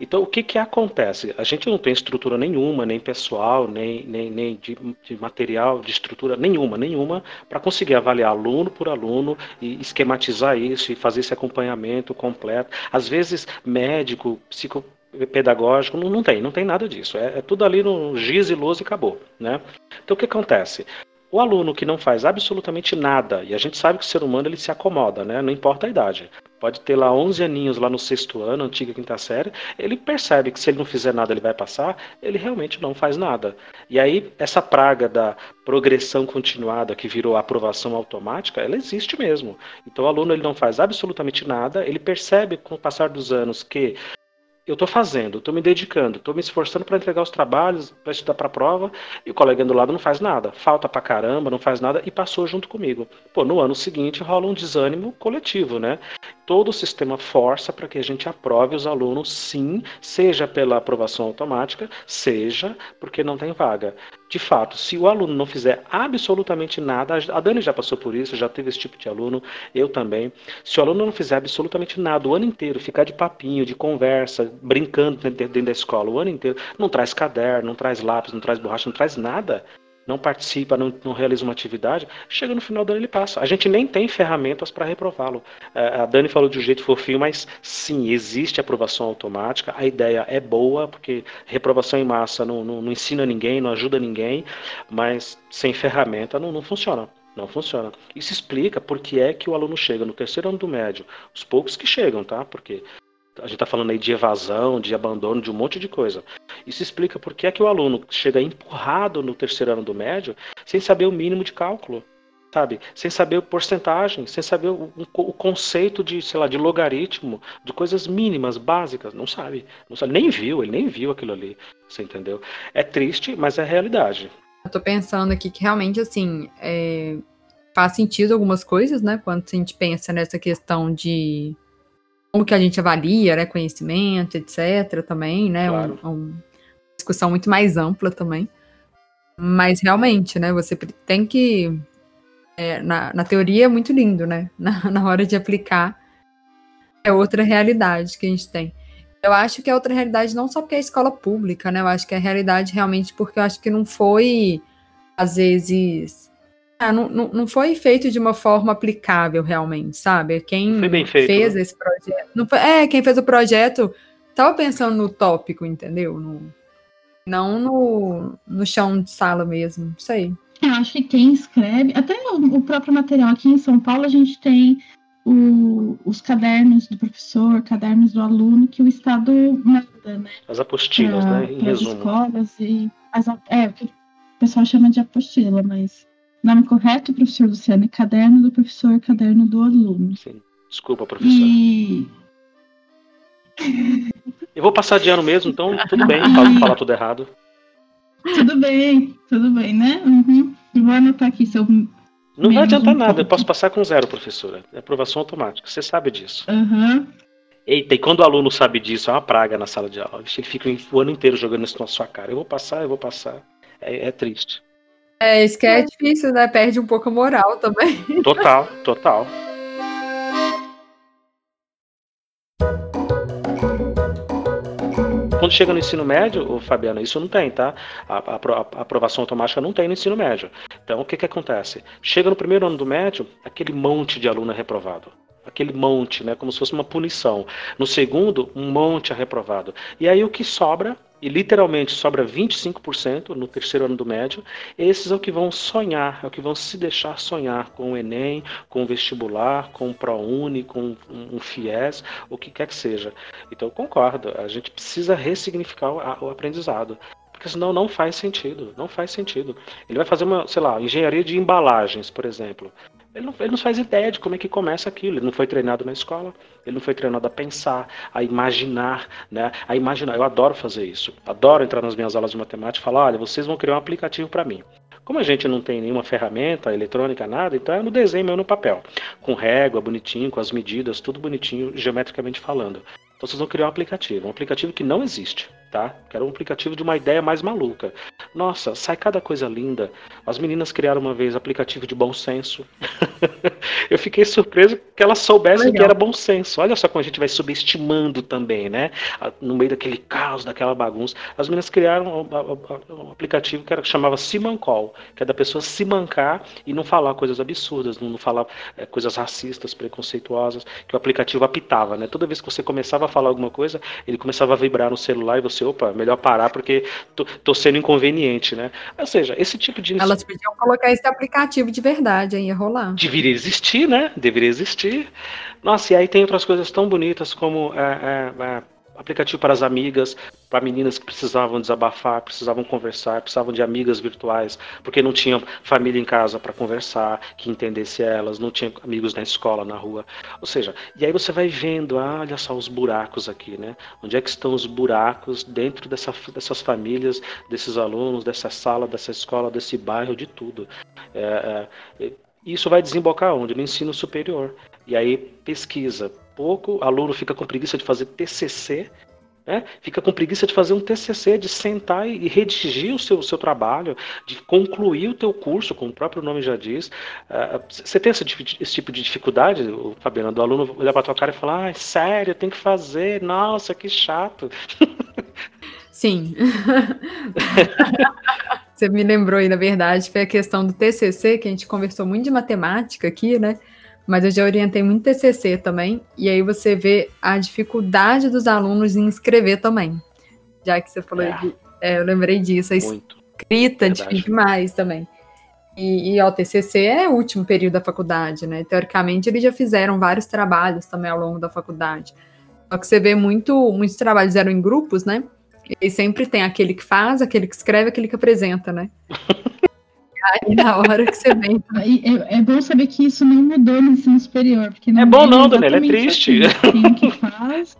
Então, o que, que acontece? A gente não tem estrutura nenhuma, nem pessoal, nem, nem, nem de, de material, de estrutura nenhuma, nenhuma, para conseguir avaliar aluno por aluno e esquematizar isso e fazer esse acompanhamento completo. Às vezes, médico, psico pedagógico, não, não tem, não tem nada disso. É, é tudo ali no giz e luz e acabou, né? Então o que acontece? O aluno que não faz absolutamente nada, e a gente sabe que o ser humano ele se acomoda, né? Não importa a idade. Pode ter lá 11 aninhos lá no sexto ano, antiga quinta série, ele percebe que se ele não fizer nada ele vai passar, ele realmente não faz nada. E aí essa praga da progressão continuada que virou aprovação automática, ela existe mesmo. Então o aluno ele não faz absolutamente nada, ele percebe com o passar dos anos que eu estou fazendo, estou me dedicando, estou me esforçando para entregar os trabalhos, para estudar para a prova, e o colega do lado não faz nada, falta para caramba, não faz nada e passou junto comigo. Pô, no ano seguinte rola um desânimo coletivo, né? Todo o sistema força para que a gente aprove os alunos, sim, seja pela aprovação automática, seja porque não tem vaga de fato, se o aluno não fizer absolutamente nada, a Dani já passou por isso, já teve esse tipo de aluno, eu também. Se o aluno não fizer absolutamente nada o ano inteiro, ficar de papinho, de conversa, brincando dentro da escola o ano inteiro, não traz caderno, não traz lápis, não traz borracha, não traz nada, não participa, não, não, realiza uma atividade, chega no final do ano ele passa. A gente nem tem ferramentas para reprová-lo. É, a Dani falou de um jeito fofinho, mas sim, existe aprovação automática. A ideia é boa, porque reprovação em massa não, não, não ensina ninguém, não ajuda ninguém, mas sem ferramenta não, não funciona. Não funciona. Isso explica por que é que o aluno chega no terceiro ano do médio. Os poucos que chegam, tá? Porque a gente está falando aí de evasão, de abandono, de um monte de coisa. Isso explica por que é que o aluno chega empurrado no terceiro ano do médio sem saber o mínimo de cálculo, sabe? Sem saber a porcentagem, sem saber o, o, conceito de, sei lá, de logaritmo, de coisas mínimas, básicas. Não sabe, não sabe, nem viu, ele nem viu aquilo ali, você entendeu? É triste, mas é realidade. Eu tô pensando aqui que realmente, assim, é... faz sentido algumas coisas, né? Quando a gente pensa nessa questão de como que a gente avalia, né, conhecimento, etc. também, né, claro. um, um, uma discussão muito mais ampla também. Mas realmente, né, você tem que, é, na, na teoria é muito lindo, né, [laughs] na, na hora de aplicar é outra realidade que a gente tem. Eu acho que é outra realidade não só porque é escola pública, né, eu acho que é realidade realmente porque eu acho que não foi, às vezes, não, não, não foi feito de uma forma aplicável realmente, sabe? Quem feito, fez né? esse projeto. Não foi, é, quem fez o projeto estava pensando no tópico, entendeu? No, não no, no chão de sala mesmo. Isso aí. Eu acho que quem escreve, até o, o próprio material aqui em São Paulo, a gente tem o, os cadernos do professor, cadernos do aluno, que o Estado manda, né? As apostilas, pra, né? Em resumo. escolas e. As, é, o que o pessoal chama de apostila, mas Nome correto, professor Luciano, é caderno do professor, caderno do aluno. Sim. Desculpa, professor. E. Eu vou passar de ano mesmo, então tudo bem, [laughs] falar, falar tudo errado. Tudo bem, tudo bem, né? Uhum. Eu vou anotar aqui seu. Não vai adiantar um nada, eu ponto. posso passar com zero, professora. É aprovação automática, você sabe disso. Aham. Eita, e quando o aluno sabe disso, é uma praga na sala de aula. Ele fica o ano inteiro jogando isso na sua cara. Eu vou passar, eu vou passar. É, é triste. É, isso que é difícil, né? Perde um pouco a moral também. [laughs] Total, total. Quando chega no ensino médio, Fabiana, isso não tem, tá? A, a a aprovação automática não tem no ensino médio. Então, o que que acontece? Chega no primeiro ano do médio, aquele monte de aluno é reprovado. Aquele monte, né? Como se fosse uma punição. No segundo, um monte é reprovado. E aí o que sobra, e literalmente sobra 25% no terceiro ano do médio, esses é o que vão sonhar, é o que vão se deixar sonhar com o Enem, com o vestibular, com o ProUni, com um FIES, o que quer que seja. Então eu concordo, a gente precisa ressignificar o aprendizado. Porque senão não faz sentido, não faz sentido. Ele vai fazer uma, sei lá, engenharia de embalagens, por exemplo. Ele não, ele não faz ideia de como é que começa aquilo. Ele não foi treinado na escola. Ele não foi treinado a pensar, a imaginar, né? A imaginar. Eu adoro fazer isso. Adoro entrar nas minhas aulas de matemática e falar: olha, vocês vão criar um aplicativo para mim. Como a gente não tem nenhuma ferramenta eletrônica, nada, então é no desenho mesmo no papel. Com régua, bonitinho, com as medidas, tudo bonitinho, geometricamente falando. Então vocês vão criar um aplicativo. Um aplicativo que não existe, tá? Quero um aplicativo de uma ideia mais maluca. Nossa, sai cada coisa linda. As meninas criaram uma vez aplicativo de bom senso. [laughs] Eu fiquei surpreso que elas soubessem Legal. que era bom senso. Olha só como a gente vai subestimando também, né? No meio daquele caos, daquela bagunça. As meninas criaram um, aplicativo que era, chamava Simancol, que é da pessoa se mancar e não falar coisas absurdas, não, não falar é, coisas racistas, preconceituosas, que o aplicativo apitava, né? Toda vez que você começava a falar alguma coisa, ele começava a vibrar no celular e você, opa, melhor parar porque tô, tô sendo inconveniente, né? Ou seja, esse tipo de Elas podiam colocar esse aplicativo de verdade, hein? Ia rolar. deveria existir, né? Deveria existir. Nossa, e aí tem outras coisas tão bonitas como é, é, é, aplicativo para as amigas, para meninas que precisavam desabafar, precisavam conversar, precisavam de amigas virtuais, porque não tinham família em casa para conversar, que entendesse elas, não tinham amigos na escola, na rua. Ou seja, e aí você vai vendo, ah, olha só os buracos aqui, né? Onde é que estão os buracos dentro dessa, dessas famílias, desses alunos, dessa sala, dessa escola, desse bairro, de tudo. É, é, isso vai desembocar onde? No ensino superior. E aí pesquisa. Pouco aluno fica com preguiça de fazer TCC, né? fica com preguiça de fazer um TCC, de sentar e redigir o seu, o seu trabalho, de concluir o teu curso, como o próprio nome já diz. Ah, Você tem esse, esse tipo de dificuldade, Fabiana, do aluno olhar para tua cara e falar, ah, sério, tem que fazer, nossa, que chato. [laughs] Sim. [laughs] Você me lembrou aí, na verdade, foi a questão do TCC, que a gente conversou muito de matemática aqui, né? Mas eu já orientei muito TCC também, e aí você vê a dificuldade dos alunos em escrever também. Já que você falou, É. de, é, eu lembrei disso, a Muito. escrita é difícil demais também. E, e ó, o TCC é o último período da faculdade, né? Teoricamente, eles já fizeram vários trabalhos também ao longo da faculdade. Só que você vê muito, muitos trabalhos eram em grupos, né? E sempre tem aquele que faz, aquele que escreve, aquele que apresenta, né? [laughs] Aí na hora que você vem. [laughs] É, é bom saber que isso não mudou no ensino superior. Porque É bom não, é Daniela, é triste. assim. Quem que faz.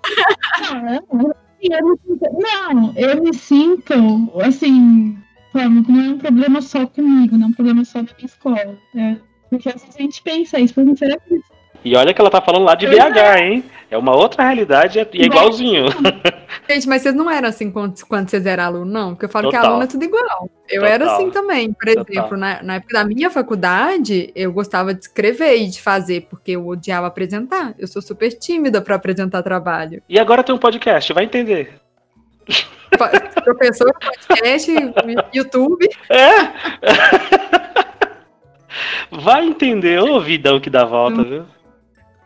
Não, eu me sinto- não, eu me sinto, assim, não é um problema só comigo, não é um problema só da minha escola. É, porque às vezes a gente pensa isso, mas será que isso E olha que ela tá falando lá de BH, hein? É uma outra realidade e é- é igualzinho. [laughs] Gente, mas vocês não eram assim quando, quando vocês eram aluno, não? Porque eu falo que Total. aluno é tudo igual. Eu Total. era assim também. Por Total. exemplo, na, na época da minha faculdade, eu gostava de escrever e de fazer, porque eu odiava apresentar. Eu sou super tímida para apresentar trabalho. E agora tem um podcast, vai entender. [laughs] Professor, podcast, YouTube. É? [laughs] Vai entender, ô vidão que dá volta, viu?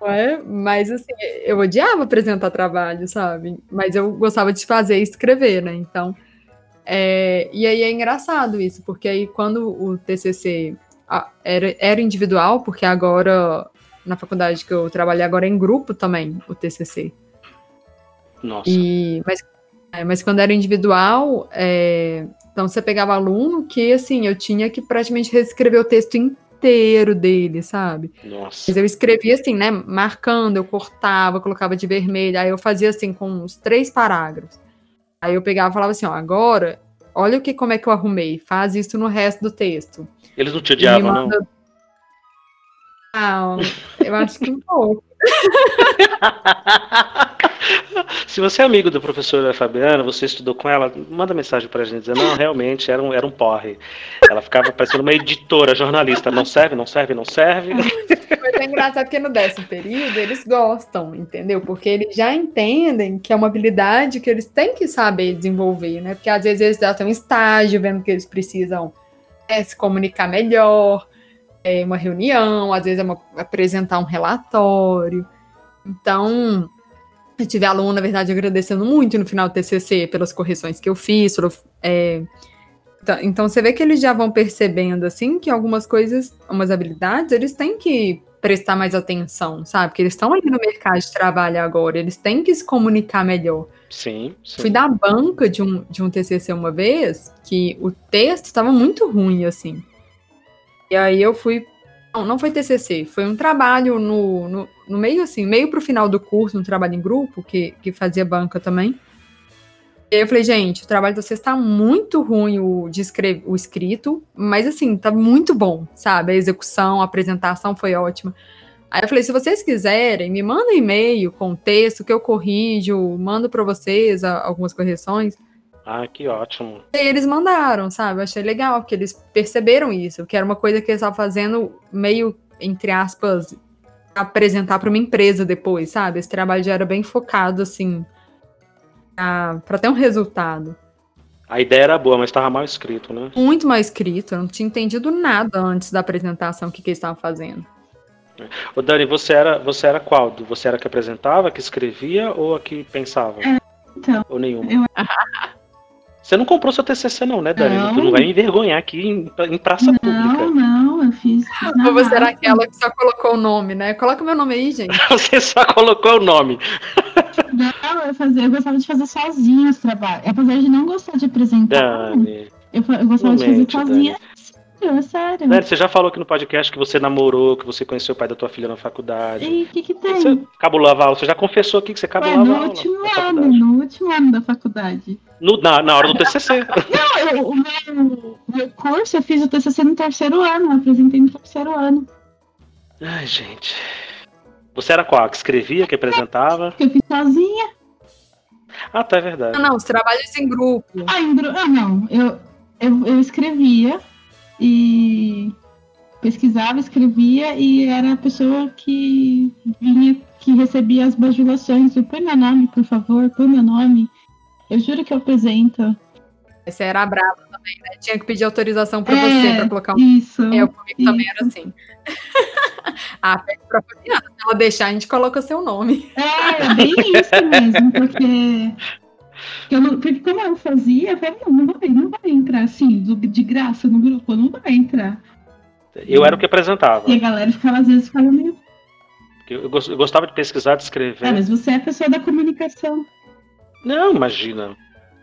É? Mas assim, eu odiava apresentar trabalho, sabe? Mas eu gostava de fazer e escrever, né? Então, é, e aí é engraçado isso, porque aí quando o TCC era, era individual, porque agora na faculdade que eu trabalhei agora é em grupo também o TCC. Nossa. E, mas, é, mas quando era individual, é, Então você pegava aluno que, assim, eu tinha que praticamente reescrever o texto inteiro dele, sabe? Nossa. Mas eu escrevia assim, né? Marcando, eu cortava, colocava de vermelho, aí eu fazia assim com uns três parágrafos. Aí eu pegava e falava assim, ó, agora, olha o que como é que eu arrumei, faz isso no resto do texto. Eles não te odiavam, manda... não? Não, eu acho que um pouco. Se você é amigo da professora Fabiana, você estudou com ela, manda mensagem pra gente dizendo, não, realmente era um, era um porre. Ela ficava parecendo uma editora, jornalista. Não serve, não serve, não serve. Mas é engraçado porque no décimo período eles gostam, entendeu? Porque eles já entendem que é uma habilidade que eles têm que saber desenvolver, né? Porque às vezes eles já estão em estágio, vendo que eles precisam é, se comunicar melhor, é uma reunião, às vezes é uma, apresentar um relatório. Então, eu tive aluno, na verdade, agradecendo muito no final do TCC pelas correções que eu fiz. É, então, você vê que eles já vão percebendo, assim, que algumas coisas, umas habilidades, eles têm que prestar mais atenção, sabe? Porque eles estão ali no mercado de trabalho agora, eles têm que se comunicar melhor. Sim, sim. Fui dar banca de um, de um TCC uma vez, que o texto estava muito ruim, assim. E aí eu fui. Não, não foi TCC, foi um trabalho no, no, no meio, assim, meio pro final do curso, um trabalho em grupo, que, que fazia banca também. E aí eu falei, gente, o trabalho de vocês tá muito ruim o, de escrever, o escrito, mas assim, tá muito bom, sabe? A execução, a apresentação foi ótima. Aí eu falei, se vocês quiserem, me manda um e-mail com o texto que eu corrijo, mando para vocês algumas correções. Ah, que ótimo. E eles mandaram, sabe? Eu achei legal, porque eles perceberam isso, que era uma coisa que eles estavam fazendo meio, entre aspas, apresentar para uma empresa depois, sabe? Esse trabalho já era bem focado, assim, para ter um resultado. A ideia era boa, mas estava mal escrito, né? Muito mal escrito, eu não tinha entendido nada antes da apresentação, o que, que eles estavam fazendo. Ô Dani, você era, você era qual? Você era a que apresentava, que escrevia ou a que pensava? É, então. Ou nenhuma? Eu... Você não comprou seu TCC não, né, Dani? Não. Tu não vai me envergonhar aqui em, em praça não, pública. Não, não, eu fiz. Ou você era aquela que só colocou o nome, né? Coloca meu nome aí, gente. [laughs] você só colocou o nome. Não, eu, fazia, eu gostava de fazer sozinha os trabalhos. Apesar de não gostar de apresentar, Dani, eu, eu gostava de fazer sozinha. Dani. É sério. Dani, você já falou aqui no podcast que você namorou, que você conheceu o pai da tua filha na faculdade. E o que, que tem? Você cabulava aula. Você já confessou aqui que você cabulava Ué, no aula. Último ano, no último ano da faculdade. No, na, na hora do TCC. [laughs] Não, eu, o meu, meu curso eu fiz o TCC no terceiro ano, eu apresentei no terceiro ano. Ai, gente. Você era qual? Que escrevia, que apresentava? Que eu fiz sozinha. Ah, tá, é verdade. Não, não, os trabalhos em grupo. Ah, em grupo. Ah, não. Eu, eu, eu escrevia e pesquisava, escrevia e era a pessoa que vinha, que recebia as bajulações. Eu, põe meu nome, por favor, põe meu nome. Eu juro que eu apresento. Você era brava também, né? Tinha que pedir autorização para é, você para colocar um. Isso. Eu comigo isso. também era assim. [laughs] ah, pede pra Fabiana. Se ela deixar, a gente coloca seu nome. É, é bem isso mesmo, porque. Eu não, porque como eu fazia, eu falei, não, não vai, não vai entrar assim, de graça no grupo, não vai entrar. Eu era o que apresentava. E a galera ficava, às vezes, ficava meio. Eu, gostava de pesquisar, de escrever. Ah, mas você é a pessoa da comunicação. Não, imagina.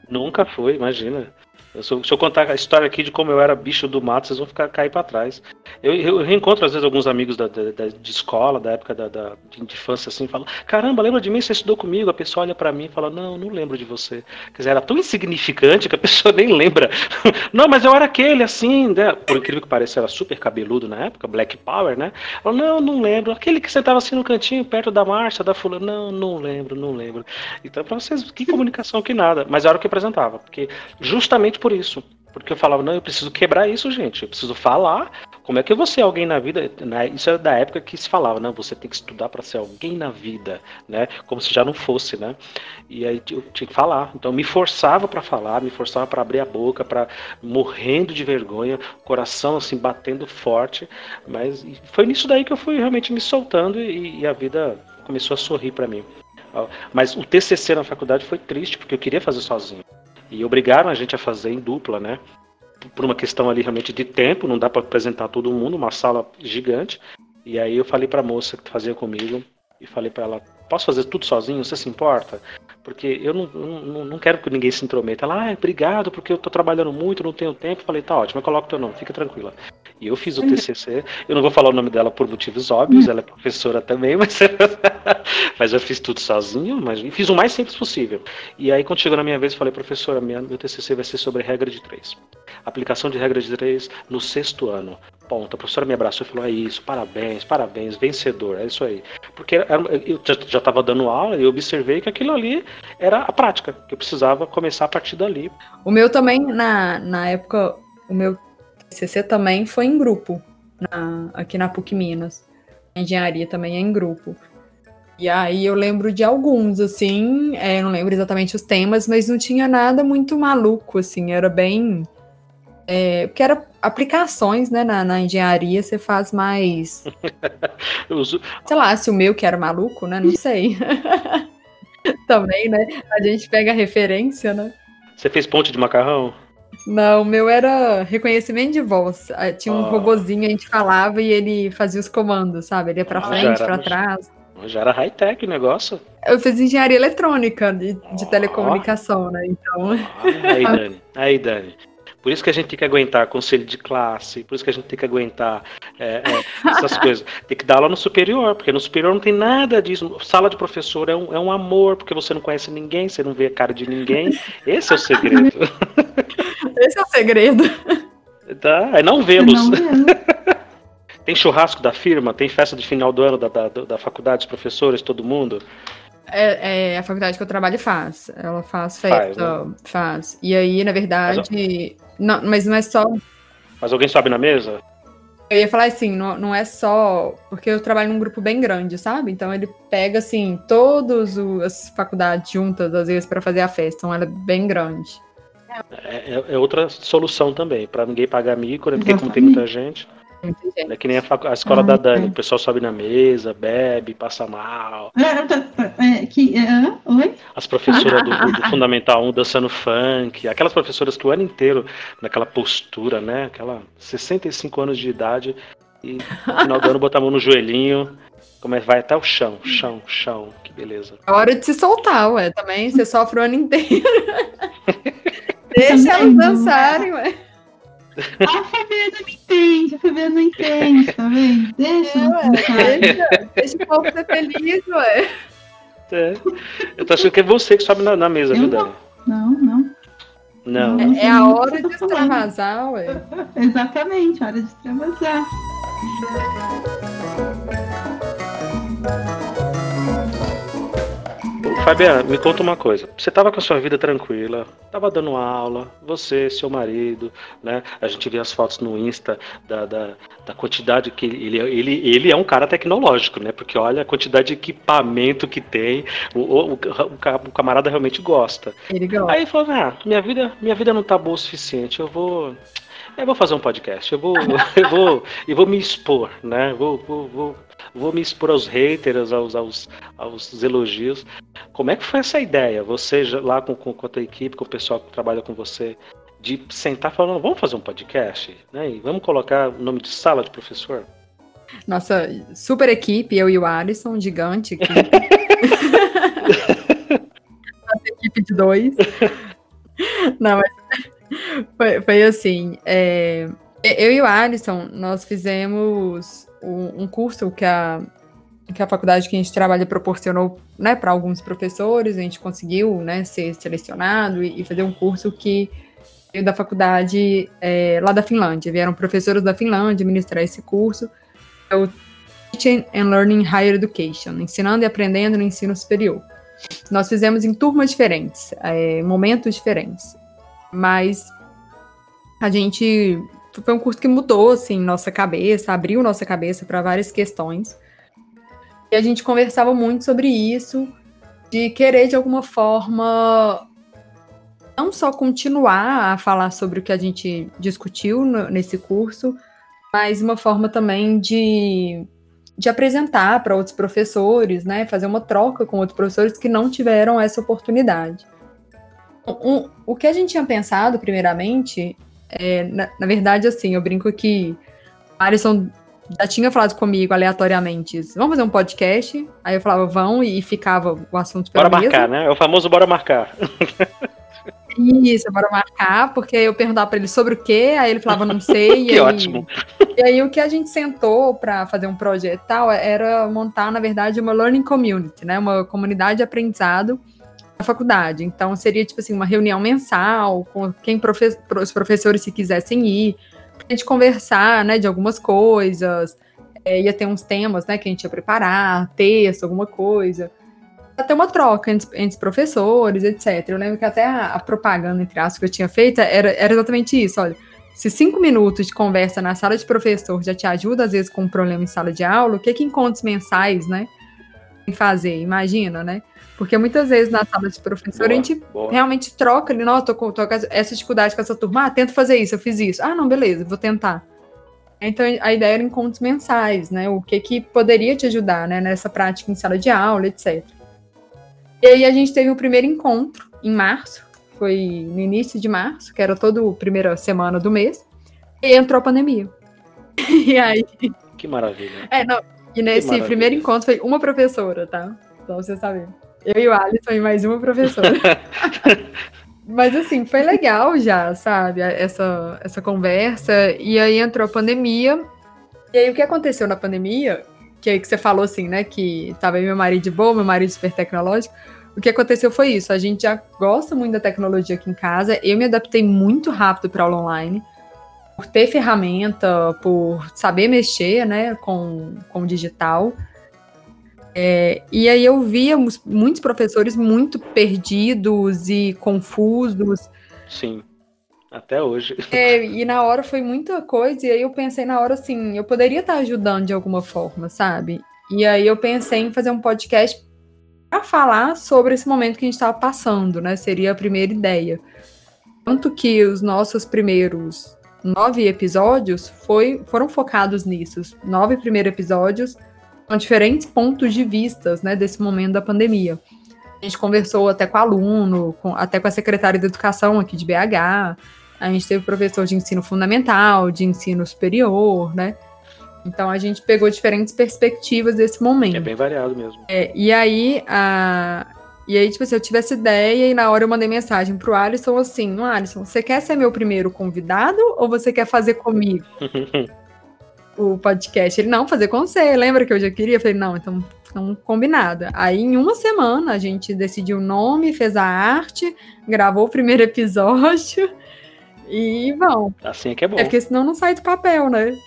Nunca foi, imagina. Eu, se, eu, contar a história aqui de como eu era bicho do mato, vocês vão ficar cair para trás. Eu, eu, reencontro às vezes alguns amigos da, da, da de escola, da época da, da de infância, assim, falam: Caramba, lembra de mim? Você estudou comigo? A pessoa olha para mim e fala: Não, não lembro de você. Quer dizer, era tão insignificante que a [laughs] pessoa nem lembra. [laughs] não, mas eu era aquele, assim, né? Por incrível que pareça, era super cabeludo na época, Black Power, né? Fala, não, não lembro. Aquele que sentava assim no cantinho, perto da marcha, da fulana. Não, não lembro, não lembro. Então, para vocês, que comunicação, que nada. Mas era o que apresentava. Porque justamente por isso porque eu falava, não, eu preciso quebrar isso, gente. Eu preciso falar. Como é que você é alguém na vida? Né? Isso é da época que se falava, não, você tem que estudar para ser alguém na vida, né? Como se já não fosse, né? E aí eu tinha que falar. Então me forçava para falar, me forçava para abrir a boca, para morrendo de vergonha, coração assim batendo forte. Mas foi nisso daí que eu fui realmente me soltando e, e a vida começou a sorrir para mim. Mas o TCC na faculdade foi triste porque eu queria fazer sozinho. E obrigaram a gente a fazer em dupla, né? Por uma questão ali realmente de tempo, não dá para apresentar todo mundo, uma sala gigante. E aí eu falei para a moça que fazia comigo e falei para ela posso fazer tudo sozinho? Você se importa? Porque eu não, não, não quero que ninguém se intrometa. Ela, ah, obrigado, porque eu tô trabalhando muito, não tenho tempo. Falei, tá ótimo, eu coloco teu nome, fica tranquila. E eu fiz o TCC. Eu não vou falar o nome dela por motivos óbvios, ela é professora também, [laughs] mas, mas eu fiz tudo sozinho, mas fiz o mais simples possível. E aí, quando chegou na minha vez, eu falei, professora, minha, meu TCC vai ser sobre regra de três. Aplicação de regra de três no sexto ano. Ponto. A professora me abraçou e falou: é isso, parabéns, parabéns, vencedor, é isso aí. Porque eu já estava dando aula e observei que aquilo ali era a prática, que eu precisava começar a partir dali. O meu também, na, na época, o meu TCC também foi em grupo, na, aqui na PUC Minas. Engenharia também é em grupo. E aí eu lembro de alguns, assim, é, não lembro exatamente os temas, mas não tinha nada muito maluco, assim, era bem. É, porque era aplicações, né, na, na engenharia, você faz mais. [laughs] sei lá, se o meu que era maluco, né? Não sei. [laughs] também, né? A gente pega referência, né? Você fez ponte de macarrão? Não, o meu era reconhecimento de voz. Ah, tinha um oh. robozinho, a gente falava e ele fazia os comandos, sabe? Ele ia pra ah, frente, para trás. Já era high-tech o negócio. Eu fiz engenharia eletrônica de, de oh. telecomunicação, né? Então. Ah, aí, Dani. Aí, Dani. Por isso que a gente tem que aguentar conselho de classe, por isso que a gente tem que aguentar é, é, essas [laughs] coisas. Tem que dar aula no superior, porque no superior não tem nada disso. Sala de professor é um, é um amor, porque você não conhece ninguém, você não vê a cara de ninguém. Esse é o segredo. [laughs] Esse é o segredo. Tá? É não vê-los. [laughs] tem churrasco da firma, tem festa de final do ano da, da, da faculdade, dos professores, todo mundo. É, é, a faculdade que eu trabalho faz. Ela faz festa, faz. Né? faz. E aí, na verdade. Mas, não, mas não é só. Mas alguém sobe na mesa? Eu ia falar assim, não, não é só. Porque eu trabalho num grupo bem grande, sabe? Então ele pega, assim, todas as faculdades juntas, às vezes, para fazer a festa. Então ela é bem grande. É, é, é outra solução também, para ninguém pagar mico, né? Porque como tem muita gente. É que nem a, a escola ah, da Dani, é. o pessoal sobe na mesa, bebe, passa mal. É, que, é, oi? As professoras do, do, [laughs] Fundamental 1 dançando funk, aquelas professoras que o ano inteiro, naquela postura, né? Aquela 65 anos de idade, e no final do ano botar a mão no joelhinho, como é vai até o chão, chão, chão, que beleza. É hora de se soltar, ué, também, você sofre o ano inteiro. [laughs] Deixa elas dançarem, ué. A Fabiana me entende, a Fabiana não entende, tá vendo? Deixa, é, ué, deixa, deixa o povo ser feliz, ué. É. Eu tô achando que é você que sobe na, na mesa, viu, Dani? Não, não. Não. É, é a hora de extravasar, ué. Exatamente, a hora de extravasar. Fabiana, me conta uma coisa. Você estava com a sua vida tranquila, estava dando aula, você, seu marido, né? A gente vê as fotos no Insta da, da, da quantidade que ele, ele, ele é um cara tecnológico, né? Porque olha a quantidade de equipamento que tem. O, o, o, o camarada realmente gosta. Ele gosta. Aí falou: ah, minha vida, minha vida não tá boa o suficiente, eu vou. Eu vou fazer um podcast, eu vou, [laughs] eu vou, eu vou me expor, né? Vou, vou, vou vou me expor aos haters, aos, aos, aos elogios. Como é que foi essa ideia? Você lá com, com, com a tua equipe, com o pessoal que trabalha com você, de sentar falando, vamos fazer um podcast, né? E vamos colocar o nome de sala de professor? Nossa super equipe, eu e o Alisson, gigante aqui. [laughs] [laughs] Nossa equipe de dois. Não, mas [laughs] foi, foi assim. É, eu e o Alisson, nós fizemos um curso que a, que a faculdade que a gente trabalha proporcionou né, para alguns professores, a gente conseguiu né, ser selecionado e, e fazer um curso que veio da faculdade é, lá da Finlândia. Vieram professores da Finlândia ministrar esse curso. É o Teaching and Learning Higher Education, ensinando e aprendendo no ensino superior. Nós fizemos em turmas diferentes, é, momentos diferentes, mas a gente foi um curso que mudou assim nossa cabeça, abriu nossa cabeça para várias questões. E a gente conversava muito sobre isso, de querer de alguma forma não só continuar a falar sobre o que a gente discutiu no, nesse curso, mas uma forma também de, de apresentar para outros professores, né, fazer uma troca com outros professores que não tiveram essa oportunidade. Um, o que a gente tinha pensado, primeiramente, é, na, na, verdade, assim, eu brinco que Alisson já tinha falado comigo aleatoriamente, vamos fazer um podcast? Aí eu falava, vão, e ficava o assunto pela Bora mesa. marcar, né? É o famoso bora marcar. Isso, bora marcar, porque eu perguntava para ele sobre o quê, aí ele falava, não [laughs] sei. que aí, ótimo. E aí o que a gente sentou para fazer um projeto tal era montar, na verdade, uma learning community, né? Uma comunidade de aprendizado faculdade. Então seria tipo assim, uma reunião mensal com quem profe os professores se quisessem ir, pra gente conversar, né, de algumas coisas. É, ia ter uns temas, né, que a gente ia preparar, texto, alguma coisa ter uma troca entre, entre professores, etc. Eu lembro que até a, a propaganda, entre aspas, que eu tinha feito era, era exatamente isso, olha. Se cinco minutos de conversa na sala de professor já te ajuda, às vezes, com um problema em sala de aula, o que que encontros mensais, né? Fazer, imagina, né? Porque muitas vezes na sala de professor boa, a gente boa. realmente troca ali, não, tô com, tô com essa dificuldade com essa turma, ah, tento fazer isso, eu fiz isso. Ah, não, beleza, vou tentar. Então a ideia era encontros mensais, né? O que que poderia te ajudar, né, nessa prática em sala de aula, etc. E aí a gente teve o primeiro encontro em março, foi no início de março, que era toda a primeira semana do mês, e entrou a pandemia. [laughs] E aí. Que maravilha. É, não. E nesse primeiro encontro foi uma professora, tá? Então você sabe. Eu e o Alisson e mais uma professora. [laughs] Mas assim, foi legal já, sabe? Essa, essa conversa. E aí entrou a pandemia. E aí o que aconteceu na pandemia que aí que você falou assim, né? Que tava aí meu marido de boa, meu marido super tecnológico. O que aconteceu foi isso. A gente já gosta muito da tecnologia aqui em casa. Eu me adaptei muito rápido para aula online. Por ter ferramenta, por saber mexer, né, com, com o digital. É, e aí eu via muitos professores muito perdidos e confusos. Sim. Até hoje. É, e na hora foi muita coisa, e aí eu pensei na hora assim, eu poderia estar ajudando de alguma forma, sabe? E aí eu pensei em fazer um podcast para falar sobre esse momento que a gente estava passando, né? Seria a primeira ideia. Tanto que os nossos primeiros nove episódios foi, foram focados nisso. Nove primeiros episódios diferentes pontos de vistas, né, desse momento da pandemia. A gente conversou até com aluno, com, até com a secretária de educação aqui de BH, a gente teve professor de ensino fundamental, de ensino superior, né? Então a gente pegou diferentes perspectivas desse momento. É bem variado mesmo. É, e aí, a... e aí, tipo assim, eu tive essa ideia e na hora eu mandei mensagem pro Alisson assim, Alisson, você quer ser meu primeiro convidado ou você quer fazer comigo? [laughs] o podcast. Ele, não, fazer com você. Lembra que eu já queria? Eu falei, não, então, então combinado. Aí, em uma semana, a gente decidiu o nome, fez a arte, gravou o primeiro episódio. [laughs] E vão. Assim é que é bom. É porque senão não sai do papel, né?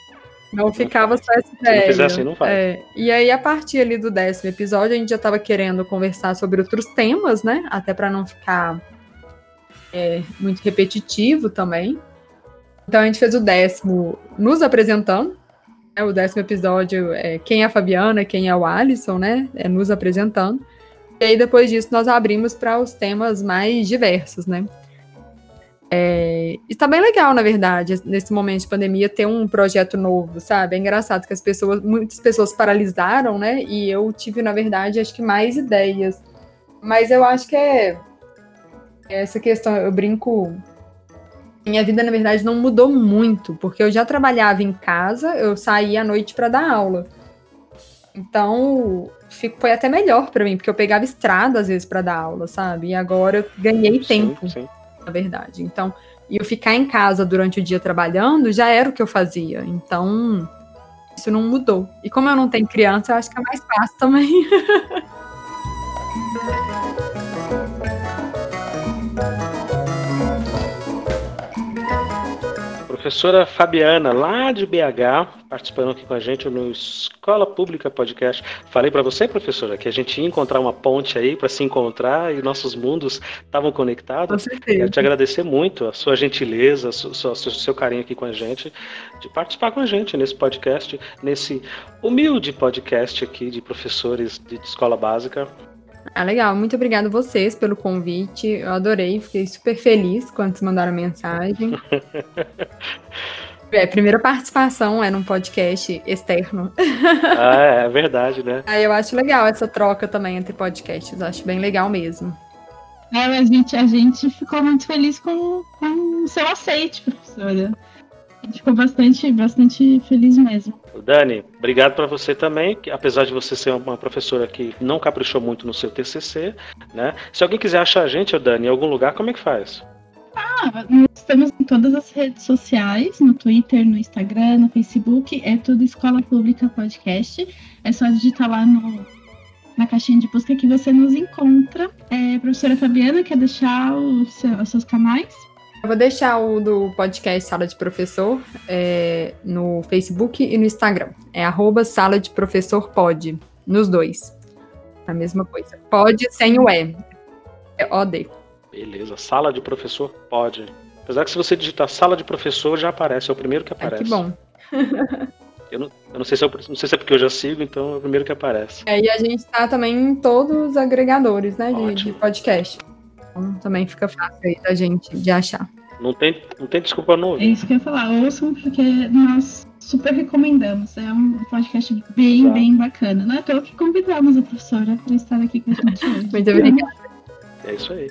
Não, não ficava faz. só essa ideia. Se não fizer assim, não faz. É, e aí, a partir ali do décimo episódio, a gente já estava querendo conversar sobre outros temas, né? Até para não ficar é, muito repetitivo também. Então a gente fez o décimo nos apresentando. Né? O décimo episódio é quem é a Fabiana, quem é o Alisson, né? É nos apresentando. E aí depois disso nós abrimos para os temas mais diversos, né? É, e tá bem legal, na verdade, nesse momento de pandemia, ter um projeto novo, sabe? É engraçado que as pessoas, muitas pessoas paralisaram, né? E eu tive, na verdade, acho que mais ideias. Mas eu acho que é essa questão, eu brinco. Minha vida, na verdade, não mudou muito, porque eu já trabalhava em casa, eu saía à noite para dar aula. Então, foi até melhor para mim, porque eu pegava estrada às vezes para dar aula, sabe? E agora eu ganhei sim, tempo. Sim na verdade. Então, e eu ficar em casa durante o dia trabalhando já era o que eu fazia. Então, isso não mudou. E como eu não tenho criança, eu acho que é mais fácil também. [laughs] Professora Fabiana, lá de BH, participando aqui com a gente no Escola Pública Podcast. Falei para você, professora, que a gente ia encontrar uma ponte aí para se encontrar e nossos mundos estavam conectados. Com certeza. Quero te agradecer muito a sua gentileza, o seu, seu carinho aqui com a gente, de participar com a gente nesse podcast, nesse humilde podcast aqui de professores de escola básica. Ah, legal. Muito obrigada a vocês pelo convite. Eu adorei, fiquei super feliz quando vocês mandaram a mensagem. [laughs] É, primeira participação é num podcast externo. Ah, é, é verdade, né? Aí eu acho legal essa troca também entre podcasts, acho bem legal mesmo. É, a gente, a gente ficou muito feliz com, com o seu aceite, professora. A gente ficou bastante, bastante feliz mesmo. Dani, obrigado para você também, que, apesar de você ser uma professora que não caprichou muito no seu TCC, né? Se alguém quiser achar a gente, Dani, em algum lugar, como é que faz? Ah, nós estamos em todas as redes sociais, no Twitter, no Instagram, no Facebook, é tudo Escola Pública Podcast. É só digitar lá no, na caixinha de busca que você nos encontra. É, professora Fabiana, quer deixar os seus canais? Eu vou deixar o do podcast Sala de Professor é, no Facebook e no Instagram. É arroba Sala de Professor Pode, nos dois. A mesma coisa. Pode sem o E. É OD. Beleza. Sala de professor pode. Apesar que se você digitar sala de professor, já aparece, é o primeiro que aparece. Que bom. [laughs] eu, não, eu não, sei se é, não sei se é porque eu já sigo, então é o primeiro que aparece. É, e a gente tá também em todos os agregadores, né, de, de, podcast. Então também fica fácil aí da gente de achar. Não tem, não tem desculpa não É isso que eu ia falar. Ouçam, porque nós super recomendamos. É um podcast bem, tá. bem bacana. Não é toa que convidamos a professora para estar aqui com a gente hoje. [laughs] Muito obrigada. É isso aí.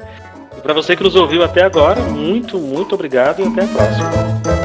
E para você que nos ouviu até agora, muito, muito obrigado e até a próxima.